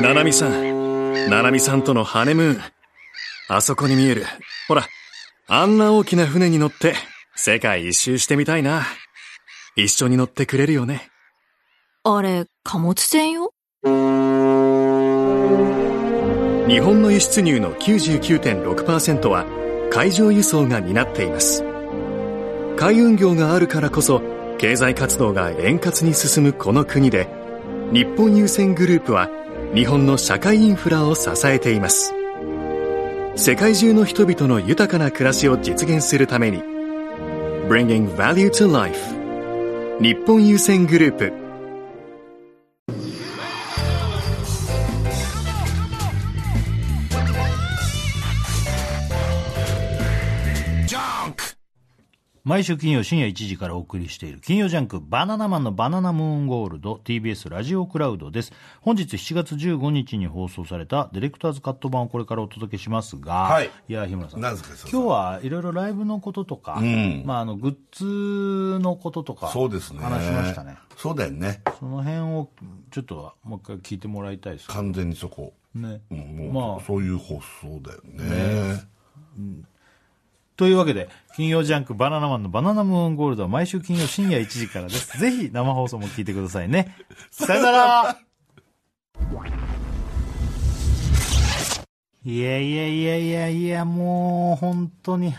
ななみさん、ななみさんとのハネムーン。あそこに見える。ほら、あんな大きな船に乗って、世界一周してみたいな。一緒に乗ってくれるよね。あれ、貨物船よ？日本の輸出入の99.6%は海上輸送が担っています。海運業があるからこそ、経済活動が円滑に進むこの国で、日本郵船グループは日本の社会インフラを支えています。世界中の人々の豊かな暮らしを実現するために Bringing Value to Life 日本優先グループ毎週金曜深夜1時からお送りしている金曜ジャンクバナナマンのバナナムーンゴールド TBS ラジオクラウドです。本日7月15日に放送されたディレクターズカット版をこれからお届けしますが、はい。や日村さん。今日はいろいろライブのこととか、ん。まあ、あのグッズのこととかそうですね。話しましたね。そうだよね。その辺をちょっともう一回聞いてもらいたいです。完全にそこ。ね、うんまあ。そういう放送だよね。というわけで、金曜ジャンクバナナマンのバナナムーンゴールドは毎週金曜深夜1時からです。ぜひ生放送も聞いてくださいね。さよならいやいやいやいやいや、もう本当に。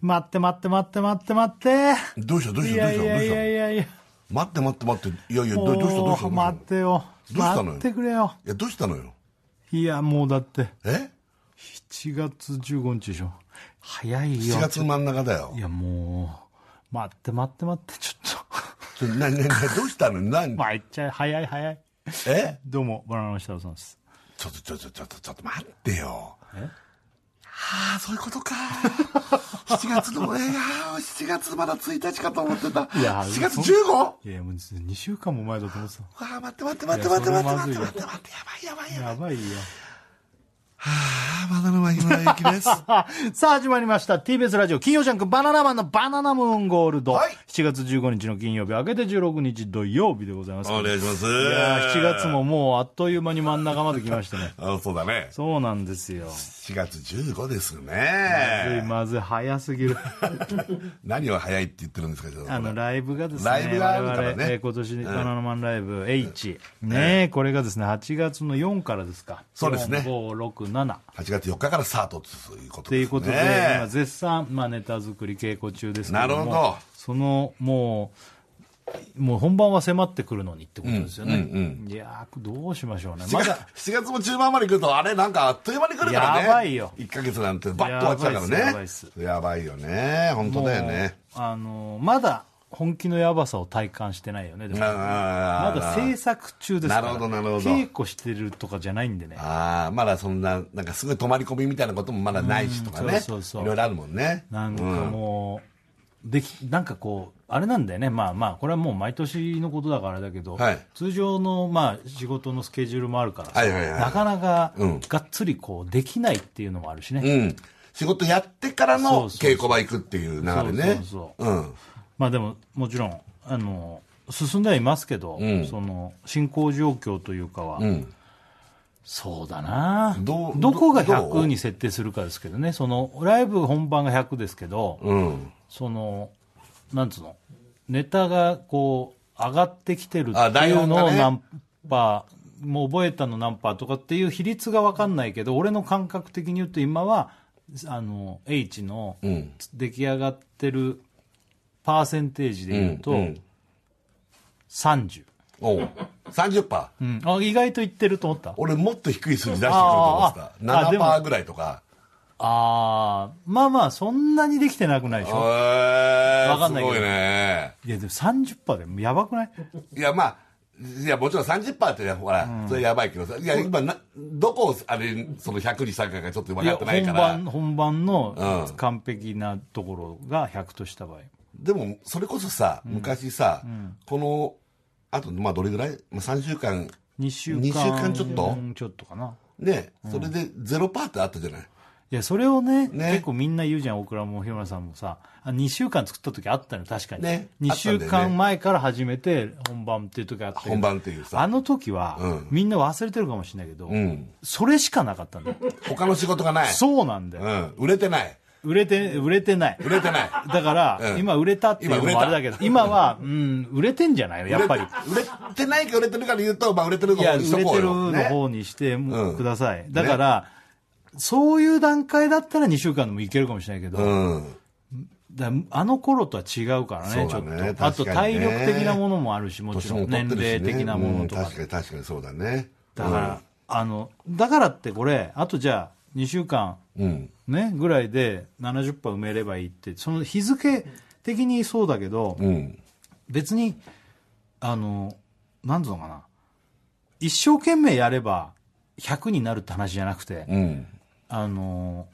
待って待って待って待って待って。どうした？どういした？どうした？どうしやいやいやいや待って待って待って。いやいや、どどうした？どうした？どうした？待ってよ。どうしたのよ？待ってくれよ。いや、どうしたのよ？いや、もうだって、え？7月15日でしょ。早いよ。?7 月真ん中だよい。や、もう、待って待って待って、ちょっと。ちょな、な、な、どうしたの？何まあ、いっちゃい、早い早い。え？どうも、バナナの設楽さんです。ちょっとちょっとちょっとちょっと待ってよ。え？ああ、そういうことか。7月の、えー、あー7月まだ1日かと思ってた。いや7月そ 15? いや、もう2週間も前だと思ってわあ、待って待って待って待って待って待って待って待って、やばいやばいた。やばい。やばいよ。ああ、バナナマン日村ゆきです。あ さあ、始まりました。TBS ラジオ、金曜ジャンク、バナナマンのバナナムーンゴールド。はい7月15日の金曜日、明けて16日土曜日でございます。お願いします。いやー7月ももうあっという間に真ん中まで来ましたね。あそうだね。そうなんですよ。4月15ですまずいね。まずい、早すぎる。何を早いって言ってるんですか、あの、ライブがですね、ライブがあるからね我々えー今年、バナナマンライブ H。ねえこれがですね、8月の4からですか。そうですね4、5、6、7。8月4日からスタートということですね。ということで、今絶賛、まあ、ネタ作り稽古中ですけどもなるほどそのもうもう本番は迫ってくるのにってことですよね、うんうんいやーどうしましょうね7月まだ7月も中盤まで来ると、あれなんかあっという間に来るからね。やばいよ1ヶ月なんてバッと終わっちゃうからね。やばいっすやばいよね。本当だよね。あのまだ本気のやばさを体感してないよねでもまだ制作中ですからなるほどなるほど稽古してるとかじゃないんでねああ、まだそんな、なんかすごい泊まり込みみたいなこともまだないしとかうんね。そうそうそういろいろあるもんね。なんかもう、できなんかこうあれなんだよねまあまあこれはもう毎年のことだからだけど、はい通常のまあ仕事のスケジュールもあるからさ、はいはいはいなかなかうんがっつりこうできないっていうのもあるしね、うん。仕事やってからのそうそうそう稽古場行くっていう流れね。そうそううん。まあでももちろんあの進んではいますけど、ん。その進行状況というかは、うん。そうだな。どうどこがどう？100に設定するかですけどね。そのライブ本番が100ですけど、うん。そのなんつうの？ネタがこう上がってきてるあっていうのを何パー、もう覚えたの何パーとかっていう比率が分かんないけど俺の感覚的に言うと今はあの H のうん。出来上がってるパーセンテージで言うと、うんうん。30、おう。30%。うん、あ意外と言ってると思った。俺もっと低い数字出してくると思ってあた。ー。あでも7%ぐらいとか。ああまあまあそんなにできてなくないでしょ。えわかんないけど。すごいね。いやでも30%でもやばくない？いや、まあ、いや、もちろん30%ってね、ほら、それやばいけどさ、いや、今な、どこを、あれ、その100にしたかがちょっと分かってないから。本番、本番のうん。完璧なところが100とした場合、でも、それこそさ、昔さ、この、あと、まあ、どれぐらい、まあ、3週間、2週間2週間ちょっと？うんちょっとかなね、それで0%ってあったじゃない？いや、それをね、ね結構みんな言うじゃん、大倉も日村さんもさ、あ2週間作った時あったの、確かに。ね2週間前から始めて、本番っていう時あったけど本番っていうさあの時は、うんみんな忘れてるかもしれないけど、うん。それしかなかったんだよ。他の仕事がない。そうなんだよ。うん。売れてない。売れて、売れてない。売れてない。だから、うん今売れたっていうのもあれだけど、今は、うん、売れてんじゃないの？やっぱり。売れてないか売れてるかで言うと、まあ売れてるのいや、売方にしとれてるこうよ。の方にしてうんください。だから、そういう段階だったら2週間でもいけるかもしれないけど、うん。だあの頃とは違うからね、ちょっそうだねと。あと体力的なものもあるし、もちろん年齢的なものとかうん。確かに確かにそうだね。だから、あの、だからってこれ、あとじゃあ2週間、うん。ね、ぐらいで70%埋めればいいって、その日付的にそうだけど、うん。別に、あの、なんつうのかな、一生懸命やれば100になるって話じゃなくて、うん。あの、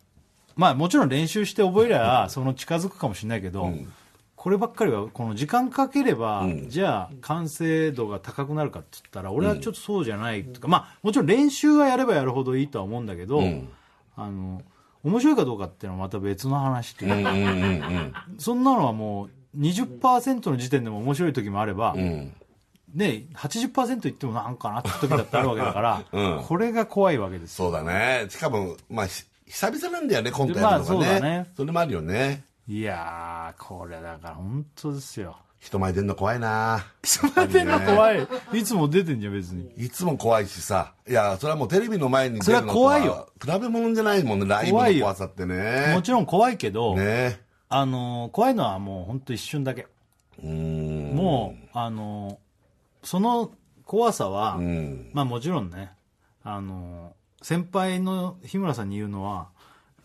まあもちろん練習して覚えりゃ、その近づくかもしれないけど、こればっかりは、この時間かければ、じゃあ完成度が高くなるかって言ったら、俺はちょっとそうじゃないとか、まあもちろん練習はやればやるほどいいとは思うんだけど、んあの、面白いかどうかっていうのはまた別の話っていうか、うんうんうんそんなのはもう20%の時点でも面白い時もあれば、うん。うん。ね、80%いってもなんかなって時だってあるわけだから、うんこれが怖いわけですよ。そうだね。しかも、まあ、ひ久々なんだよね、コントやるのがね。まあそうだねそれもあるよね。いやー、これだから本当ですよ。人前出んの怖いな人前出るの怖い。いつも出てんじゃん、別に。いつも怖いしさ。いや、それはもうテレビの前に出るのとそれは怖いよ。比べ物じゃないもんね、ライブの怖さってね。もちろん怖いけど、ね。あのー怖いのはもう本当一瞬だけ。うーん。もう、あのーその怖さは、うん。まあもちろんね、あのー先輩の日村さんに言うのは、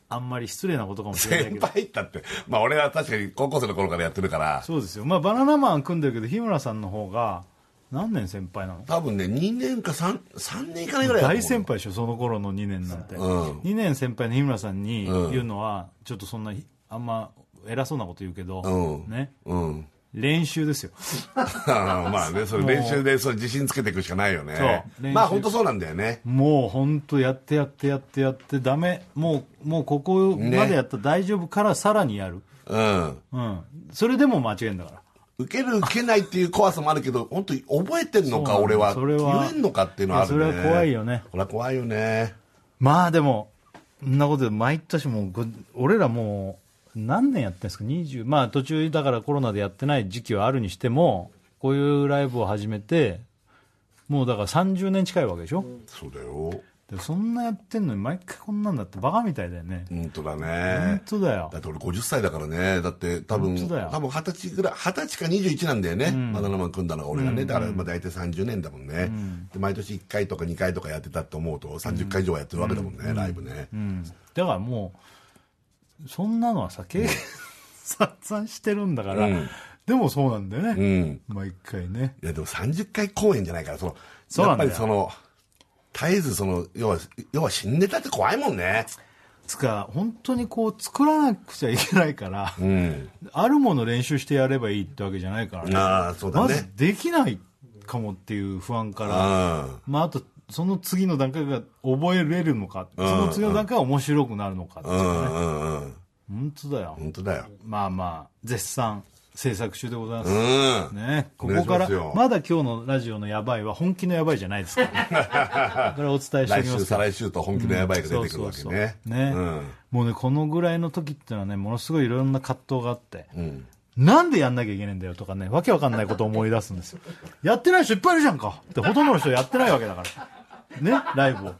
あんまり失礼なことかもしれないけ先ど。輩ったって。まあ俺は確かに高校生の頃からやってるから、そうですよ。まあバナナマン組んでるけど、日村さんの方が、何年先輩なの？多分ね、2年か3、3年いかないぐらい大先輩でしょ、その頃の2年なんて。うん2年先輩の日村さんにうん言うのは、ちょっとそんな、あんま偉そうなこと言うけど、うんね、うん。練習ですよ。まあね、それ練習でそれ自信つけていくしかないよね。まあ本当そうなんだよね。もう本当やってやってやってやってダメもうもうここまでやったら大丈夫からさらにやる、うん。うん、それでも間違えんだから受ける受けないっていう怖さもあるけど、本当に覚えてんのか、俺は。それは言えんのかっていうのはあるね。それは怖いよね。これは怖いよね。まあでもそんなことで毎年もうご俺らもう何年やってんですか？20まあ途中だからコロナでやってない時期はあるにしてもこういうライブを始めてもうだから30年近いわけでしょ、そうだよ。でそんなやってんのに毎回こんなんだってバカみたいだよね、本当だ本ね。当だよだって俺50歳だからね。だって多分、多分20歳ぐらい、20歳か21なんだよね。バナナマン組んだのが俺がね。だからまあ大体30年だもんね。で毎年1回とか2回とかやってたと思うと30回以上はやってるわけだもんね、ライブね。うん、だからもうそんなのはさ経験散々してるんだから、うんでもそうなんだようね、ん。毎回ねいやでも30回公演じゃないから、その、やっそうなんだよぱりその、絶えずその、要は、要は死んでたって怖いもんね。つか本当にこう作らなくちゃいけないから、うん。あるもの練習してやればいいってわけじゃないからねああ、そうだまね。ずできないかもっていう不安から、あまあ、あとその次の段階が覚えれるのか、その次の段階が面白くなるのかっていうね、んうんうん。本当だよ、本当だよ。まあまあ絶賛制作中でございます、うん。ね、ここからまだ今日のラジオのやばいは本気のやばいじゃないですから、これはお伝えしてお来週、きます再来週と本気のやばいが出てくるわけね。もうねこのぐらいの時っていうのはねものすごいいろんな葛藤があって、うん。なんでやんなきゃいけないんだよとかねわけわかんないことを思い出すんですよ。やってない人いっぱいいるじゃんか。ってほとんどの人やってないわけだからねライブを。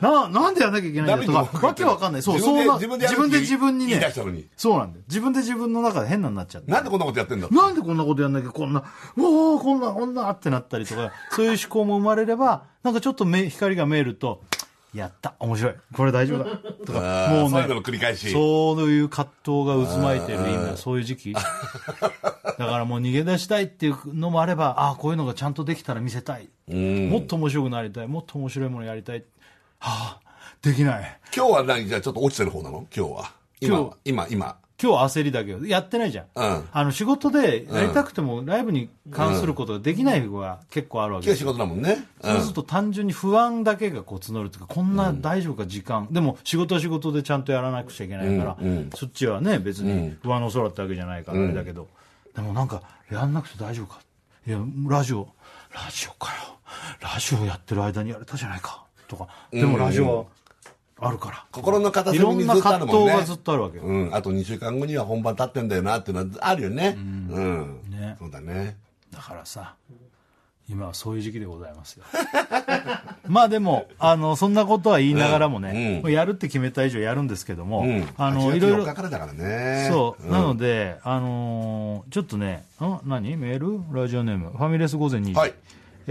ななんでやんなきゃいけないんだよ。とかわけわかんない。そう自分でそうな自分で自分で自分にね。そうなんだよ。自分で自分の中で変なになっちゃって。なんでこんなことやってんだなんでこんなことやんなきゃこんな、おおこんな、こんなってなったりとか、そういう思考も生まれれば、なんかちょっと目光が見えると、やった面白い。これ大丈夫だ。とかもうねそういうのの繰り返し。そういう葛藤が渦巻いてる今そういう時期 だからもう逃げ出したいっていうのもあればああこういうのがちゃんとできたら見せたい、うん。もっと面白くなりたい。もっと面白いものやりたい。はあできない。今日は何？じゃあちょっと落ちてる方なの？今日は。今今日、今、今。今日焦りだけど、やってないじゃん。うん。あの、仕事でやりたくても、ライブに関することができない日が結構あるわけ今日仕。事だもんね。うん。そうすると単純に不安だけがこう募るというか、こんな大丈夫か時間、でも仕事は仕事でちゃんとやらなくちゃいけないから、そっちはね、別に不安の空ってわけじゃないからあれだけど、でもなんか、やんなくて大丈夫か？いや、ラジオ、ラジオかよ。ラジオやってる間にやれたじゃないか。とか、でもラジオはあるから。心の片い隅にずっとあろんな葛るもんね。藤がずっとあるわけよ。うん。あと2週間後には本番経ってんだよなっていうのはあるよね。うん。ねそうだね。だからさ今はそういう時期でございますよ。まあでもあのそんなことは言いながらもね、うん。やるって決めた以上やるんですけども、うん。あの8月いろいろ4日からだからね。そう、ん。なので、あのーちょっとね、ん何？メール？ラジオネーム、ファミレス午前2時。はい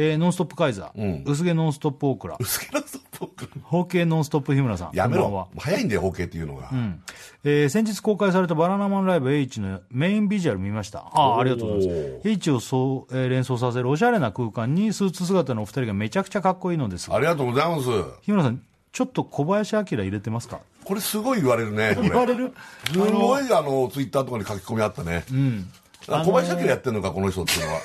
えーノンストップカイザー、うん薄毛ノンストップオクラ、薄毛のストップ包茎ノンストップ日村さん。やめろ。早いんだよ、包茎っていうのが。うんえー先日公開されたバナナマンライブ H のメインビジュアル見ました。ああ、ありがとうございます。H をそう、えー連想させるおしゃれな空間にスーツ姿のお二人がめちゃくちゃかっこいいのですが。ありがとうございます。日村さん、ちょっと小林明入れてますか？これすごい言われるね。言われる？すごいあの、ツイッターとかに書き込みあったね。うん。あ小林明やってんのか、この人っていうのは。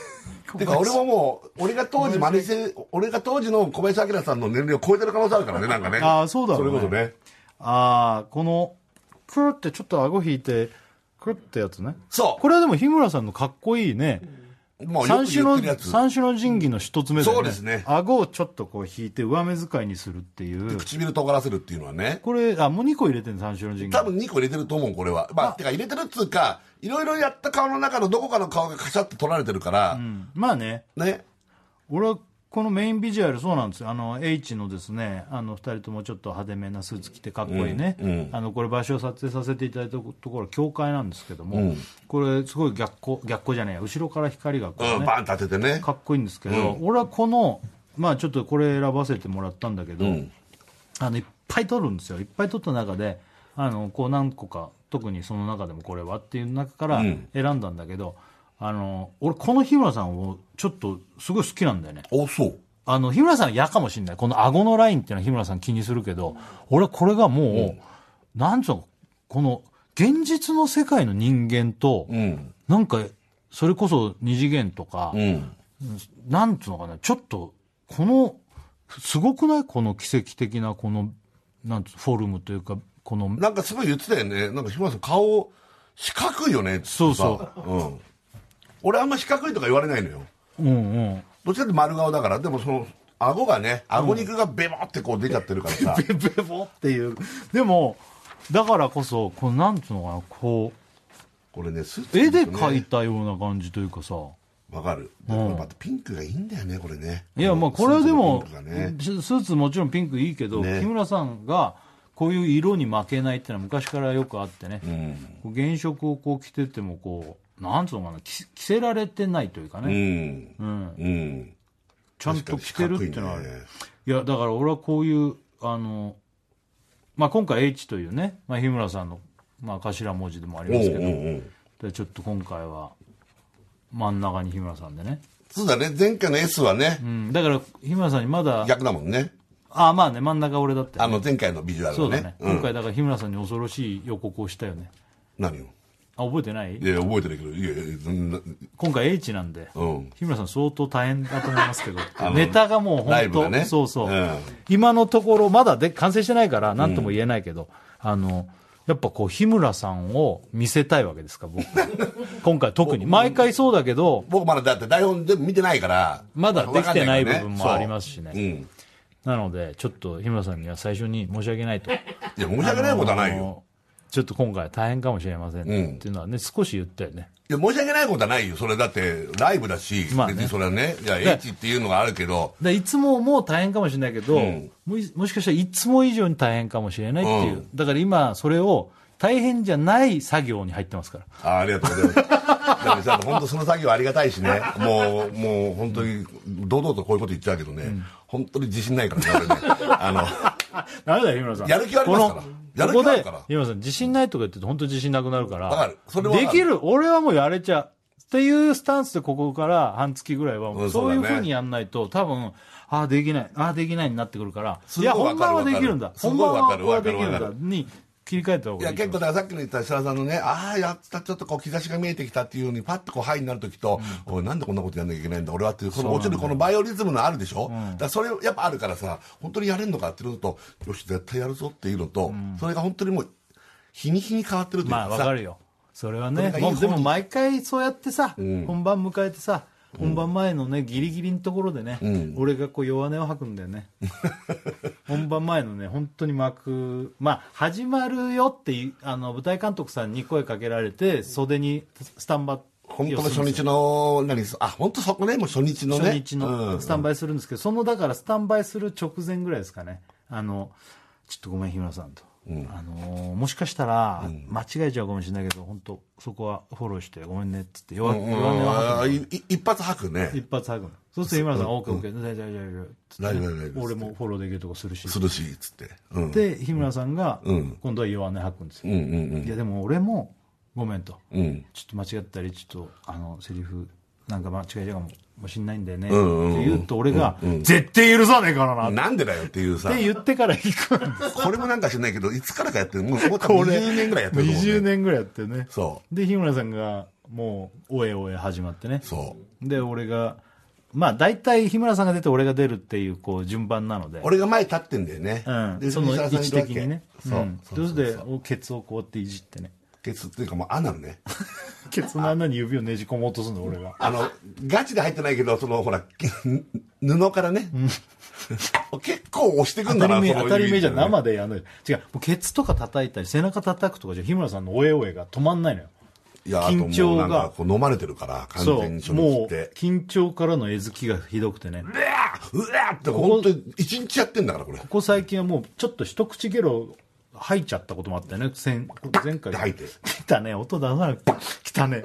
てか俺ももう、俺が当時真似して、俺が当時の小林明さんの年齢を超えてる可能性あるからね、なんかね。あーそうだろうねそれこそね。ああ、この、クルってちょっと顎引いて、クルってやつね。そうこれはでも日村さんのかっこいいね。もうよく三種の。三種の神器の一つ目だよね。そうですね顎をちょっとこう引いて上目遣いにするっていう。唇尖らせるっていうのはね。これ、あ、もう2個入れてる三種の神器。多分2個入れてると思う、これは。まあ、てか入れてるっつうか、いろいろやった顔の中のどこかの顔がカシャって取られてるからう、んまあね、ね。俺はこのメインビジュアルそうなんですよ。あの、H のですね、あの、二人ともちょっと派手めなスーツ着てかっこいいね。うんうんあの、これ場所を撮影させていただいたところは教会なんですけども、うんこれすごい逆光、逆光じゃないや、後ろから光がこうね、うん、バーン立ててね。かっこいいんですけど、俺はこの、まあちょっとこれ選ばせてもらったんだけど、うんあのいっぱい撮るんですよ。いっぱい撮った中で、あの、こう何個か、特にその中でもこれはっていう中からうん選んだんだけど、あの、俺この日村さんをちょっとすごい好きなんだよね。お、そう。あの、日村さんは嫌かもしれない。この顎のラインっていうのは日村さん気にするけど、俺はこれがもう、なんつうの、この、現実の世界の人間と、うん。なんか、それこそ二次元とか、うん。なんつうのかな、ちょっと、この、すごくない？この奇跡的な、この、なんつう、フォルムというか、この、なんかすごい言ってたよね。なんか日村さん顔、四角いよねってさそうそうん。俺あんま四角いとか言われないのよ。うんうん。どっちかって丸顔だから、でもその、顎がね、顎肉がベボってこう出ちゃってるからさ。ベ ベボっていう。でも、だからこそ、この、なんつうのかな、ここれね、スーう、ツ絵で描いたような感じというかさ、わかる。またピンクがいいんだよね、これね。いや、まあ、これはでも、スーススーツもちろんピンクいいけど、ね木村さんが、こういう色に負けないっていうのは昔からよくあってね、うん。原色をこう着てても、こう、なんつうのかな、着着せられてないというかうね、ん。うん、うん。ちゃんと着てるっていうのはある。確かに四いや、だから俺はこういう、あの、まあ、今回 H というね、まあ、日村さんの、まあ、頭文字でもありますけど、でちょっと今回は真ん中に日村さんでね、そうだね、前回の S はね。う、ん、だから日村さんにまだ、逆だもんね。あまあね、真ん中俺だって、あの前回のビジュアルはね。そうだね、。うん。今回だから日村さんに恐ろしい予告をしたよね。何を？あ、覚えてない？いや、覚えてるけど、いやいや、そんな今回 H なんで、うん。日村さん相当大変だと思いますけどネタがもう本当、ねそうそう、うん今のところまだで完成してないから何とも言えないけど、あの、やっぱこう日村さんを見せたいわけですか、僕。今回特に。毎回そうだけど、僕まだだって台本全部見てないから。まだできてない部分もありますしね。なので、ちょっと日村さんには最初に申し訳ないと。いや、申し訳ないことはないよ。ちょっと今回大変かもしれませんってうん。いうのはね、少し言ったよね。いや、申し訳ないことはないよ。それだって、ライブだし、まあね。別にそれはね、いや、や H っていうのがあるけど、でいつももう大変かもしれないけど、うん。もいもしかしたらいつも以上に大変かもしれないっていう、うん。だから今それを大変じゃない作業に入ってますから。あありがとうございます。だ本当その作業ありがたいしね、もう、もう本当に、堂々とこういうこと言っちゃうけどね、本当に自信ないからね、俺ね。あの、ダメだよ日村さん。やる気はありますからこここではあるから。日村さん自信ないとか言ってると本当に自信なくなるからわかる。それはできる。俺はもうやれちゃう。っていうスタンスでここから半月ぐらいはそういうふうにやんないと多分ああできない。ああできないになってくるから。いいや本番はできるんだ。本番はできるんだ。に切り替えた方いやがいい結構だからさっきの言った設楽さんのねああやったちょっとこう兆しが見えてきたっていうふうにパッとこうハイになる時と、おいなんでこんなことやんなきゃいけないんだ俺はっていうその落ちるこのバイオリズムのあるでしょ、だからそれやっぱあるからさ本当にやれんのかっていうのとよし絶対やるぞっていうのと、それが本当にもう日に日に変わってるというまあわかるよ。それはねもうでも毎回そうやってさ、ん。本番迎えてさ本番前のねギリギリのところでね、ん。俺がこう弱音を吐くんだよね。本番前のね本当に幕まあ始まるよってあの舞台監督さんに声かけられて袖にスタンバ本当の初日の何あ本当そこねもう初日のね。初日のスタンバイするんですけど、そのだからスタンバイする直前ぐらいですかね。あのちょっとごめん日村さんと、あのーもしかしたら間違えちゃうかもしれないけど本当そこはフォローしてごめんねっつって弱うん。弱音をあ吐くーいい一発吐くね。一発吐くの。そうすると日村さん。が OKOK 大丈夫大丈夫っつって大丈夫大丈夫俺もフォローできるとこするし。するしっつって、うん、で日村さんがん。今度は弱音吐くんですよ、いやでも俺もごめんと、うん。ちょっと間違ったりちょっとあのセリフなんか間違えちゃうかもしんないんだよね、んうんうん。って言うと俺が、絶対許さねえからな。ってなんでだよっていうさ。言ってから行く。んですこれもなんか知らないけどいつからかやってるもうもう多分これ20年ぐらいやってると思う、ね、20年ぐらいやってね。そで日村さんがもうおえおえ始まってね。そう。で俺がまあ大体日村さんが出て俺が出るっていうこう順番なので。俺が前立ってんだよね、うん、でその位置的にね。そう、ん。そうそうそれでおケツをこうやっていじってねケツっていうかもうアナルね。ケツの穴に指をねじ込もうとするの俺が。あのガチで入ってないけどそのほら布からね、結構押してくんだな当たり前その当たり前じゃ生でやんのよ。違うもうケツとか叩いたり背中叩くとかじゃ日村さんのおえおえが止まんないのよ。いや緊張が。こう飲まれてるから完そ全に初うもう日って。緊張からのえずきがひどくてね。うわーうわーって本当に一日やってんだからこれ。ここ最近はもうちょっと一口ゲロ吐いちゃったこともあったよね。前前回。で吐いて。来たね。音出さなくて来たね。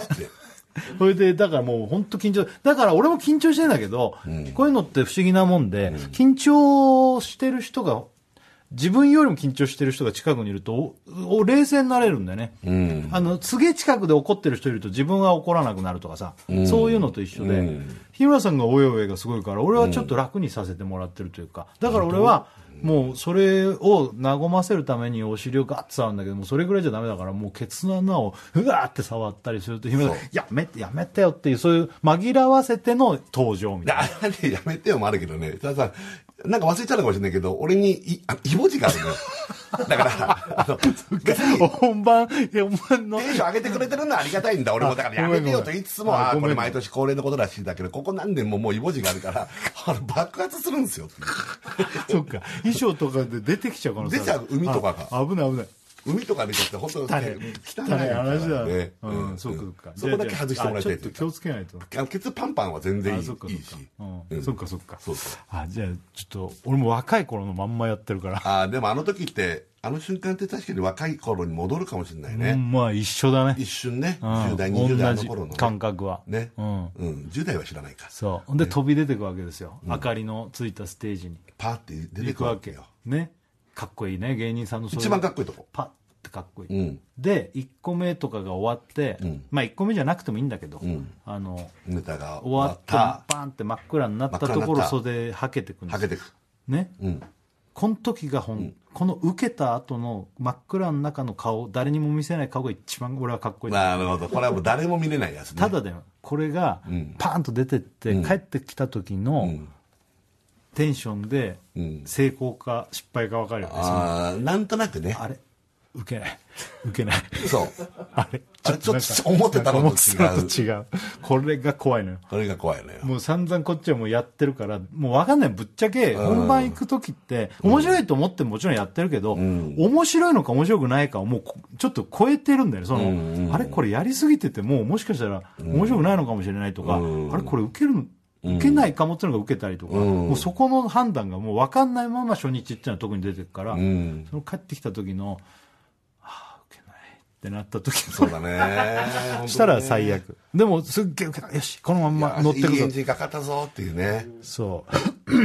それでだからもう本当緊張。だから俺も緊張してんだけど、こういうのって不思議なもんで、緊張してる人が自分よりも緊張してる人が近くにいるとおお冷静になれるんだよね、うん。あのすげえ近くで怒ってる人いると自分は怒らなくなるとかさ、そういうのと一緒で、日村さんがおえおえがすごいから俺はちょっと楽にさせてもらってるというかだから俺はもうそれを和ませるためにお尻をガッと触るんだけどもそれぐらいじゃダメだからもうケツの穴をうわーって触ったりするとやめてやめてよっていうそういう紛らわせての登場みでたいな。あれねやめてよもあるけどね。たださなんか忘れちゃうのかもしれないけど俺にいあイボ字があるのよだからあの 本番本番の。テンション上げてくれてるのはありがたいんだ。俺もだからやめてよと言いつつもああーこれ毎年恒例のことらしいんだけどここ何年ももうイボ字があるから あの爆発するんですよ。そっか。衣装とかで出てきちゃう可能性出ちゃう？海とかがあ危ない危ない海とか出ちゃって本当汚いね汚い話だね。うん、そうかそこだけ外してもらいたいちょっと気をつけないと。ケツパンパンは全然いいし。そっかそっか。そうそう。あじゃあちょっと俺も若い頃のまんまやってるから。あーでもあの時ってあの瞬間って確かに若い頃に戻るかもしれないね、うんまあ一緒だね。一瞬ね、うん。10代20代の頃の、ね、感覚は。ね、ううん。ん10代は知らないか。そう。で飛び出てくわけですよ。明かりのついたステージに。パーって出て行くわけ。よねかっこいいね芸人さんの一番かっこいいとこ。パッてかっこいい、うん。で1個目とかが終わって、ん。まあ1個目じゃなくてもいいんだけど、ん。あのネタが終わってバーンって真っ暗になったところ袖はけてくんです。はけてく。ね、うん。この時がほん、この受けた後の真っ暗の中の顔誰にも見せない顔が一番俺はかっこいい、なるほど。これはもう誰も見れないやつね。ただだよ。これがん。パーンと出てって、帰ってきた時のんテンションでん。成功か失敗か分かるよね、そのああなんとなくね。あれ？受けない。受けない。そう。あれ？ちょっと思ってたのと違う。違う。これが怖いのよ。これが怖いのよ。もう散々こっちはもうやってるから、もう分かんない。ぶっちゃけ、本番行く時って、面白いと思ってもちろんやってるけど、面白いのか面白くないかをもうこちょっと超えてるんだよね。その、あれこれやりすぎてて、もうもしかしたら面白くないのかもしれないとか、あれこれ受けるの受けないかもっていうのが受けたりとか、もうそこの判断がもう分かんないまま初日っていうのは特に出てるから、ん。その帰ってきた時の、ってなった時そうだね そしたら最悪。でも、すっげえ受けた。よし、このまんま乗ってくぞいいエン。ジンかかったぞっていうねそ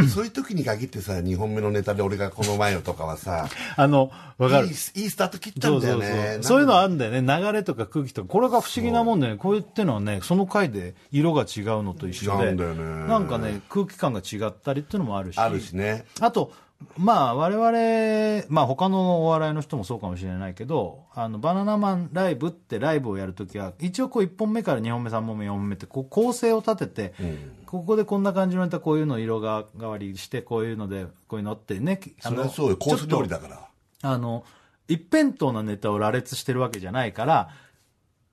う。そういう時に限ってさ2本目のネタで俺がこの前のとかはさあの、わかる。いいスタート切ったんだよねそう。いうのあるんだよね。流れとか空気とか。これが不思議なもんでね、こういうってのはね、その回で色が違うのと一緒で。違うんだよねなんかね、空気感が違ったりっていうのもあるし。あるしねあと、まあ我々、まあ他のお笑いの人もそうかもしれないけど、あの、バナナマンライブってライブをやるときは、一応こう1本目から2本目、3本目、4本目ってこう構成を立てて、ここでこんな感じのネタ、こういうの色が変わりして、こういうので、こういうのってね、それはそうよ。コース料理だから。あの、一辺倒なネタを羅列してるわけじゃないから、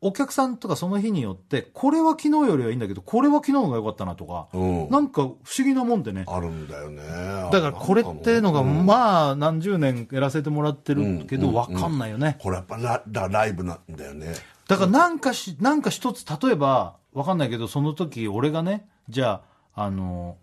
お客さんとかその日によって、これは昨日よりはいいんだけど、これは昨日が良かったなとか、うん。なんか不思議なもんでね。あるんだよね。だからこれっていうのが、うんまあ何十年やらせてもらってるけど、うん。わかんないよね。これやっぱララライブなんだよね。だからなんかし、なんか一つ、例えば、わかんないけど、その時俺がね、じゃあ、あの、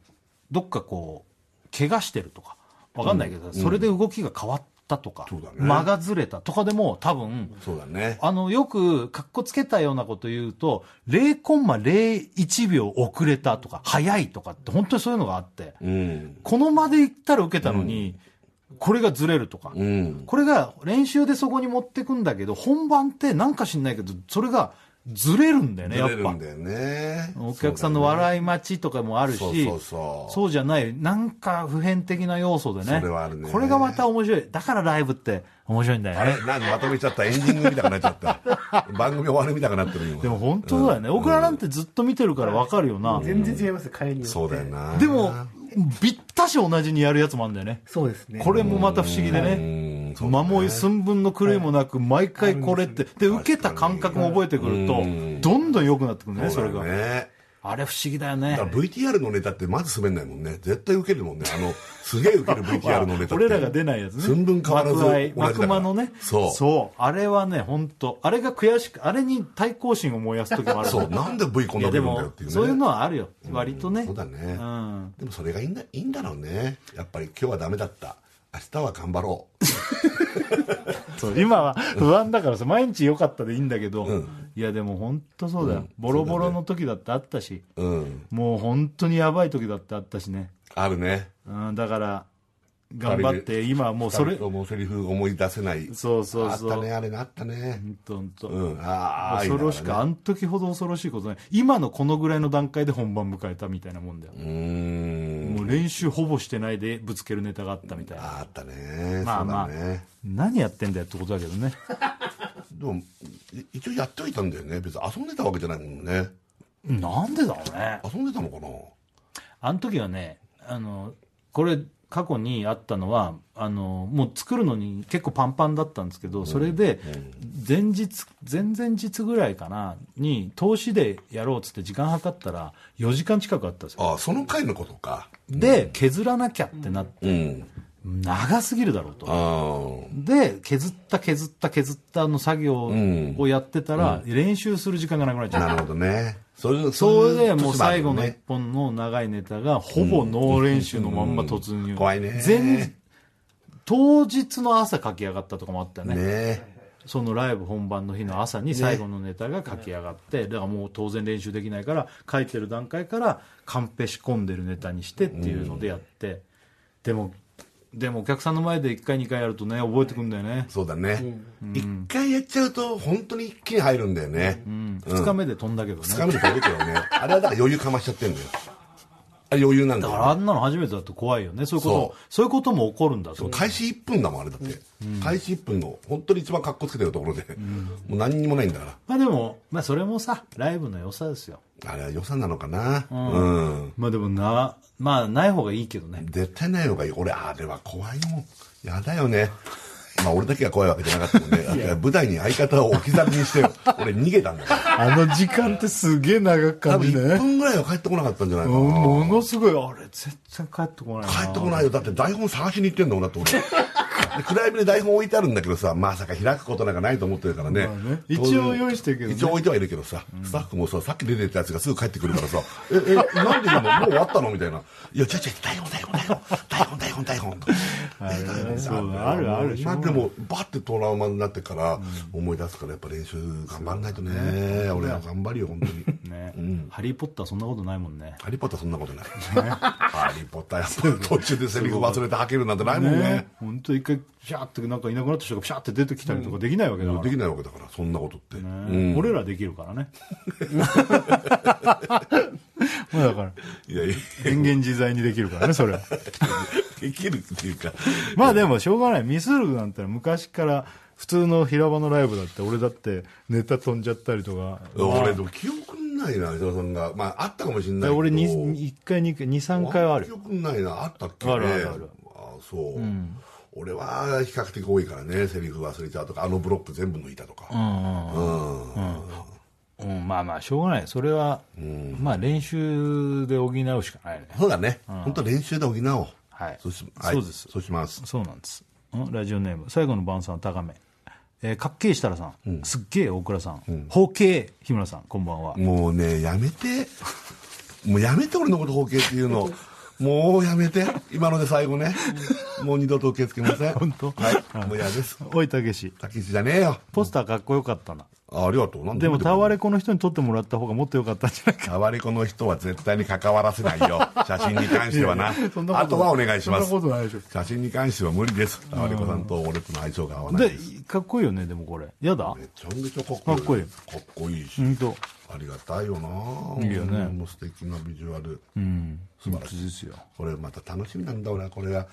どっかこう、怪我してるとか、わかんないけど、それで動きが変わったとか、ね。間がずれたとかでも多分、そうだね。あの、よく、かっこつけたようなこと言うと、0コンマ01秒遅れたとか、早いとかって、本当にそういうのがあって、うん。この間で行ったら受けたのに、これがずれるとか、うん。これが練習でそこに持ってくんだけど、本番ってなんか知んないけど、それがずれるんだよね、ずやっぱ。れるんだよねお客さんの笑い待ちとかもあるし、そうそうそうそうじゃない、なんか普遍的な要素でね。それはあるねこれがまた面白い。だからライブって面白いんだよねあれ？何まとめちゃった？エンディングみたいになっちゃった？番組終わるみたいになってる今でも本当だよね。僕らなんてずっと見てるからわかるよな。全然違いますよ、帰りに。そうだよなでも、ぴったし同じにやるやつもあるんだよね。そうですね。これもまた不思議でうね。んそうだね間も寸分の狂いもなく、毎回これって、で、受けた感覚も覚えてくるとうん、どんどん良くなってくるね、それが。ねあれ不思議だよねだから。VTR のネタってまず滑んないもんね絶対受けるもんねあのすげえ受ける VTR のネタって俺らが出ないやつね。寸分変わらず同じのね。そうそう。あれはね、本当あれが悔しく、あれに対抗心を燃やす時もある。そうなんで V こんな出るんだよもっていうねそういうのはあるよ。割とね。そうだねうん。でもそれがいいんだいいんだろうねやっぱり今日はダメだった明日は頑張ろう。そう今は不安だからさ、毎日良かったでいいんだけど、うん。いやでも本当そうだよ。ボロボロの時だってあったし、うん。もう本当にやばい時だってあったしね。あるね。うん、だから、頑張って、今はもうそれもセリフ思い出せない。そうそうそう。あったねあれなあったね。本当本当。うん。ああ恐ろしく、あうの時ほど恐ろしいことない。今のこのぐらいの段階で本番迎えたみたいなもんだよ。ーん練習ほぼしてないでぶつけるネタがあったみたいな。ああったねまあまあね何やってんだよってことだけどね。でもい一応やっておいたんだよね別に遊んでたわけじゃないもんねなんでだろうね。遊んでたのかな？あの時はね、あの、これ、過去にあったのは、あの、もう作るのに結構パンパンだったんですけど、それで、前日、前々日ぐらいかな、に、投資でやろうっつって時間計ったら、4時間近くあったんですよ。ああその回のことか。で、削らなきゃってなって、うん長すぎるだろうと。あで、削った削った削ったの作業ん。をやってたら、練習する時間がなくなっちゃった。あなるほどね。それそれでうもう最後の一ね本の長いネタが、ほぼノー練習のまんま突入。怖いね。前当日の朝書き上がったとかもあったよね。ね。そのライブ本番の日の朝に最後のネタが書き上がって、だからもう当然練習できないから、書いてる段階からカンペ仕込んでるネタにしてっていうのでやって、でも、でもお客さんの前で1回2回やるとね、覚えてくんだよね。そうだね。一回やっちゃうと本当に一気に入るんだよね。うん、2日目で飛んだけどね。つかみで飛ぶけどね。あれはだから余裕かましちゃってんだよ。あれ余裕なんだよ。だからあんなの初めてだと怖いよね。そういうことも、そういうことも起こるんだと。開始1分だもんあれだって。開始1分の本当に一番格好つけてるところで。もう何にもないんだから。まあでも、まあそれもさ、ライブの良さですよ。あれは予算なのかな。うん。まあでもな、まあない方がいいけどね。絶対ない方がいい。俺あれは怖いもん。やだよね。まあ俺だけが怖いわけじゃなかったもんね。だって舞台に相方を置き去りにして俺逃げたんだよあの時間ってすげえ長く多分1分ぐらいは帰ってこなかったんじゃないかな。ものすごい、あれ、絶対帰ってこないな。帰ってこないよ。だって台本探しに行ってんだもんだって俺。で暗闇で台本置いてあるんだけどさまさか開くことなんかないと思ってるからね,まあね。一応用意してるけどね。一応置いてはいるけどさ、スタッフもささっき出てったやつがすぐ帰ってくるからさ「ええ なんで今もう終わったの?」みたいな「いや違う違う台本台本台本台本台本台本」あるある。今でもバッてトラウマになってから思い出すからやっぱ練習頑張んないとね俺は頑張るよ本当に。ね、ハリー・ポッターそんなことないもんね。ハリー・ポッターそんなことない。ハリー・ポッターやっぱ途中でセリフ忘れて吐けるなんてないもんね。本当一回、シャーってなんかいなくなった人がピシャーって出てきたりとかできないわけだから。できないわけだから、そんなことって。ねうん俺らできるからね。まあだから、いやいや、変幻自在にできるからね、それは。できるっていうか。まあでもしょうがない。ミスるなんて昔から普通の平場のライブだって、俺だってネタ飛んじゃったりとか。俺、でも記憶ないな、伊沢さんが。まあ、あったかもしれないけど。俺に1回、2回、2、3回はある記。憶ないな、あったっけね。あるあるあるあそう。俺は比較的多いからね、セリフ忘れちゃうとか、あのブロック全部抜いたとか。うん。うん、まあまあ、しょうがない。それは、まあ練習で補うしかないね。そうだね。本当練習で補おう。はいそうしそうですそうします。そうなんです。んラジオネーム、最後の晩さん高め。えー、かっけえ設楽さん、すっげえ大倉さん、包茎日村さん、こんばんは。もうね、やめて。もうやめて、俺のこと包茎っていうの。もうやめて。今ので最後ね。もう二度と受け付けません。本当？はい。もう嫌です。おいたけし、たけしじゃねえよ。ポスターかっこよかったな。あありがとう。なんでも、タワレレコの人に撮ってもらった方がもっとよかったんじゃないか。タワレコの人は絶対に関わらせないよ。写真に関してはな。そんなことあとはお願いしますそんな。ことないでしょ。写真に関しては無理です。タワレコさんと俺との相性が合わないでです。、かっこいいよね、でもこれ。やだめちゃめちゃかっこいい。かっこいいかっこいいし。本当ありがたいよないいよねもう素敵なビジュアル。うん。素晴らしいですよ。これまた楽しみなんだ俺はこれが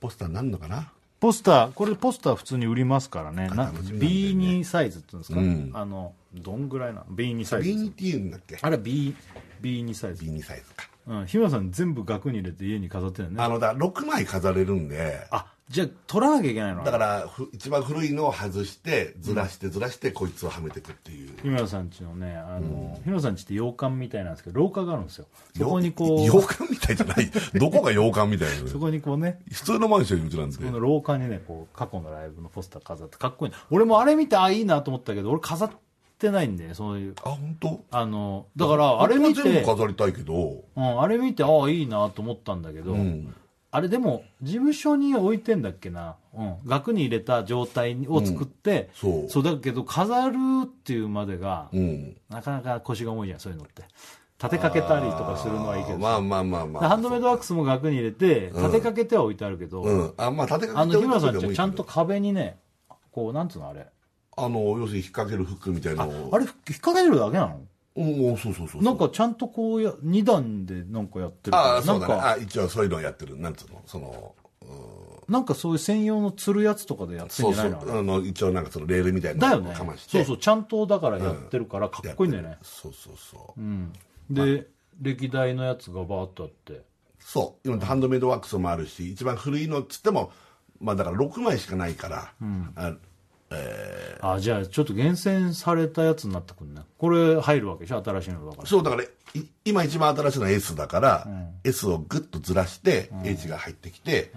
ポスターになるのかな？ポスター、これポスター普通に売りますからね。な楽しみなんだよね B2 サイズって言うんですか、うんあの、どんぐらいな？の ?B2 サイズ。B2 っていうんだっけ？あれ B、B2 サイズ。B2 サイズかうん。日村さん全部額に入れて家に飾ってるよね。あのだから6枚飾れるんであ、じゃあ取らなきゃいけないの？だからふ一番古いのを外してずらしてずらしてこいつをはめていくっていう日村さんちのね、あの、日村さんちって洋館みたいなんですけど、廊下があるんですよ。そこにこう、洋館みたいじゃないどこが洋館みたいなそこにこうね、普通のマンションうちなんですけどこの廊下にね、こう、過去のライブのポスター飾って、かっこいいな。俺もあれ見て、あ、いいなと思ったけど、俺飾ってないんで、そういう。あ本当あの、だから、あれ見て全部、飾りたいけどうん、あれ見て、ああ、いいなと思ったんだけど、んあれでも、事務所に置いてんだっけな？うん。額に入れた状態を作って、そう。そうだけど、飾るっていうまでが、うん。なかなか腰が重いじゃん、そういうのって。立てかけたりとかするのはいいけどさ。まあまあまあまあハンドメイドワックスも額に入れて、立てかけては置いてあるけど、うん。あまあ立てかあの、けておい日村さんちゃんと壁にね、こう、なんつうのあれ。あの要するに引っ掛けるフックみたいなのを。あれ、引っ掛けてるだけなの？うんそうそうそうそう。なんかちゃんとこうや、二段でなんかやってるああそうだね。なんか、あ一応そういうのをやってる。なんつうの？そのなんかそういう専用の釣るやつとかでやってんそうそじゃないうのあれあの一応なんかそのレールみたいなだよね。のをかまして。そうそうちゃんとだからやってるからかっこいいんだよね、そうそうそう、うん。で歴代のやつがバーッとあって。そう。今ハンドメイドワックスもあるし一番古いのっつってもまあだから6枚しかないから、ああじゃあちょっと厳選されたやつになってくるね。これ入るわけでしょ？新しいのだから。そうだからい今一番新しいのは S だから、S をグッとずらして H が入ってきて、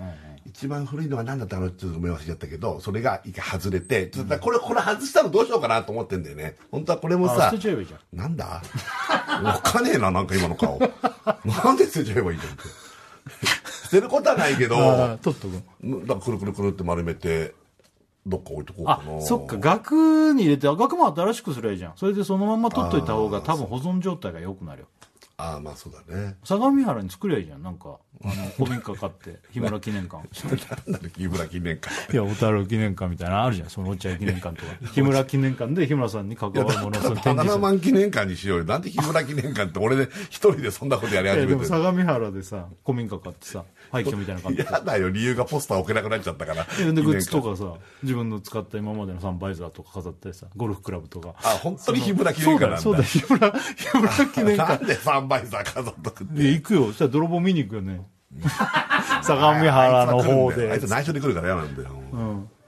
一番古いのは何だったのちょっと目忘れちゃったけどそれが一回外れてちょっとこれこれ外したのどうしようかなと思ってんだよね。本当はこれもあさ捨てちゃえばいいじゃん。なんだ？わかねえななんか今の顔。なんで捨てちゃえばいいんだよって。捨てることはないけどあ取っとくだからくるくるくるって丸めてどっか置いとこうかあそっか。額に入れて額も新しくすればいいじゃん。それでそのまま取っといた方が多分保存状態が良くなるよ。ああまあそうだね。相模原に作りゃいいじゃん。なんかあの古民家買って日村記念館。なんだろ木村記念館。いや小樽記念館みたいなのあるじゃんその落合記念館とか。日村記念館で日村さんに関わるものをそのナナマン記念館にしようよ。なんで木村記念館って俺で一人でそんなことやり始めてる相模原でさ古民家買ってさ廃墟みたいなの買って。やだよ理由がポスター置けなくなっちゃったから。でグッズとかさ自分の使った今までのサンバイザーとか飾ったりさゴルフクラブとか。あ本当に日村記念館なんだ。そうだ日村日村記念な館んでサンバイザー飾っとくってで行くよ。そしたら泥棒見に行くよね。相模原の方で。あいつ内緒で来るから嫌なんだよ、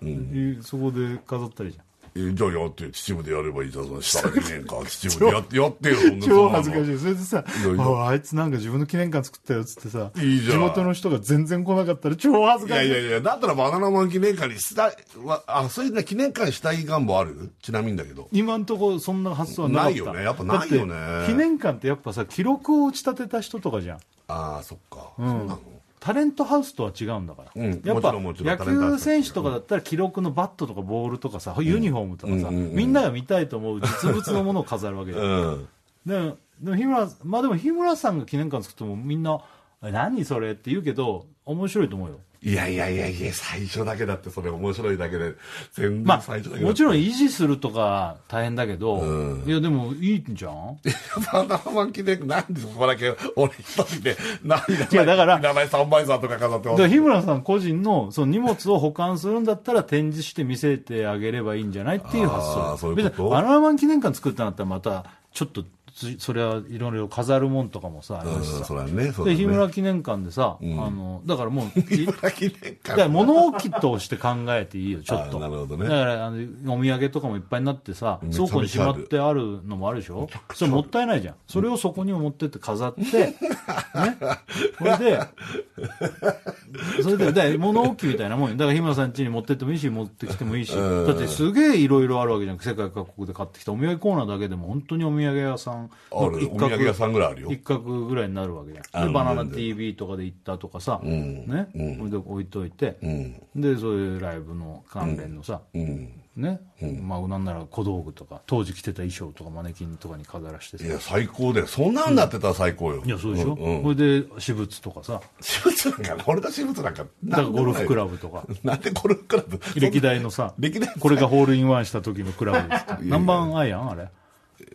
うん、そこで飾ったりじゃんえじゃあやって秩父でやればいいじゃん下の記念館秩父でやってやってよそんな超恥ずかいしい。それでさああいつなんか自分の記念館作ったよっつってさいいじゃん。地元の人が全然来なかったら超恥ずかしい。いやいやいやだったらバナナマン記念館にしたいわあそういうね記念館したい願望ある？ちなみにだけど。今んとこそんな発想はなないよね。やっぱないよね。記念館ってやっぱさ記録を打ち立てた人とかじゃん。ああそっか、そうなのタレントハウスとは違うんだから、うんやっぱ野球選手とかだったら記録のバットとかボールとかさ、ユニフォームとかさ、うんうんうんみんなが見たいと思う実物のものを飾るわけじゃん。でも日村まあでも日村さんが記念館作ってもみんな何それって言うけど面白いと思うよ。いやいやいやいや、最初だけだってそれ面白いだけで、全まあ然最初だけだって。もちろん維持するとか大変だけど、いやでもいいんじゃん？バナナマン記念なんでそこだけ俺一人で涙いやだから名前3倍さんとか飾ってだから日村さん個人のその荷物を保管するんだったら展示して見せてあげればいいんじゃないっていう発想。そういうこと？バナナマン記念館作ったんだったらまたちょっとつそれはいろいろ飾るもんとかもさあるしさうん、それはね、ね。で日村記念館でさ、あのだからもうい 日村記念だから館。物置として考えていいよ、ちょっと。なるほどねだからあの、お土産とかもいっぱいになってさ、倉庫にしまってあるのもあるでしょ？それもったいないじゃん。それをそこに持ってって飾って、ね。それで、それで、だから物置みたいなもんよだから日村さん家に持ってってもいいし、持ってきてもいいし。うんだってすげえいろいろあるわけじゃん。世界各国で買ってきたお土産コーナーだけでも本当にお土産屋さんある。お土産屋さんぐらいあるよ。一角ぐらいになるわけじゃん。で、バナナ TV とかで行ったとかさ、ね。それで置いといて、うん。でそういうライブの関連のさ、うん。ね、まあなんなら小道具とか当時着てた衣装とかマネキンとかに飾らしてさ。いや、最高だよ。そんなんなってたら最高よ。いやそうでしょ、うんれで私物とかさ。私物なんか、俺の私物なんか、だからゴルフクラブ。ブとか。なんでゴルフクラブ？歴代のさ歴代これがホールインワンした時のクラブ 何番アイアン？あれ？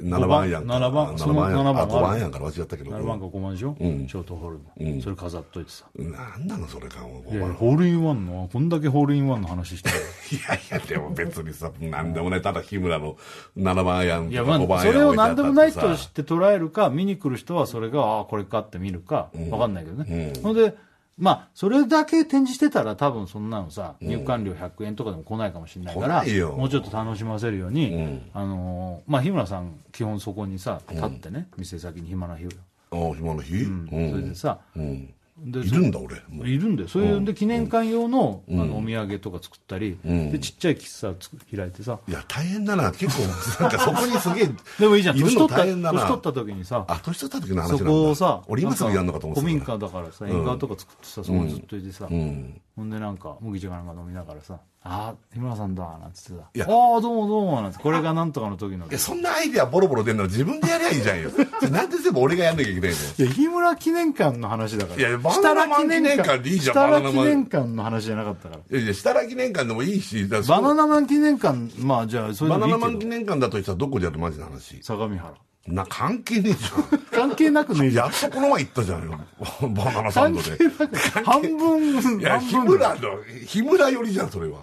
7番やんか。7番その7番やん7番あ、5番やんから間違ったけど。7番か5番でしょ、ショートホールの、それ飾っといてさ。なんなのそれか、もういやいやホールインワンのこんだけホールインワンの話してる いやいや、でも別にさ、なんでもない、ただ日村の7番やんいやまあ5番それを何でもないとてして捉えるか見に来る人はそれがああこれかって見るか分かんないけどね、のでまあそれだけ展示してたら多分そんなのさ入館料100円とかでも来ないかもしれないから、もうちょっと楽しませるように、あのーまあ日村さん基本そこにさ立ってね、店先に暇な日。を、ああ、暇の日？うん。それでさ、うん。でいるんだ、俺。もう。いるんだよ。そういうん。で記念館用の,、あのお土産とか作ったり、でちっちゃい喫茶つく開いてさ。いや、大変だな。結構、なんかそこにすげえ。でもいいじゃん。年取った大変だな。年取った時にさ。あ、年取った時の話なんそだ。こをさ、俺今すぐやんのかと思って古た。民家だからさ、縁側とか作ってさ、そこにずっといてさ、ん。ほんでなんか、麦茶かなんか飲みながらさ、ああ、日村さんだ、なんつってさ、いやああ、どうもどうも、なんて、これがなんとかの時の。いや、そんなアイデアボロボロ出んなら自分でやりゃいいじゃんよ。なんで全部俺がやんなきゃいけないのいや、日村記念館の話だから。いやバナナマン記念館でいいじゃんバナナマン記念館の話じゃなかったから。いやいや、設楽記念館でもいいし、バナナマン記念館、まあじゃあ、それでバナもいいけど、ナマン記念館だとしたらどこでやるマジな話。相模原。な、関係ねえじ関係なくねえゃん。じゃん。やっとこの前行ったじゃんよ。バナナサンドで。半分、いや、日村の、日村寄りじゃん、それは。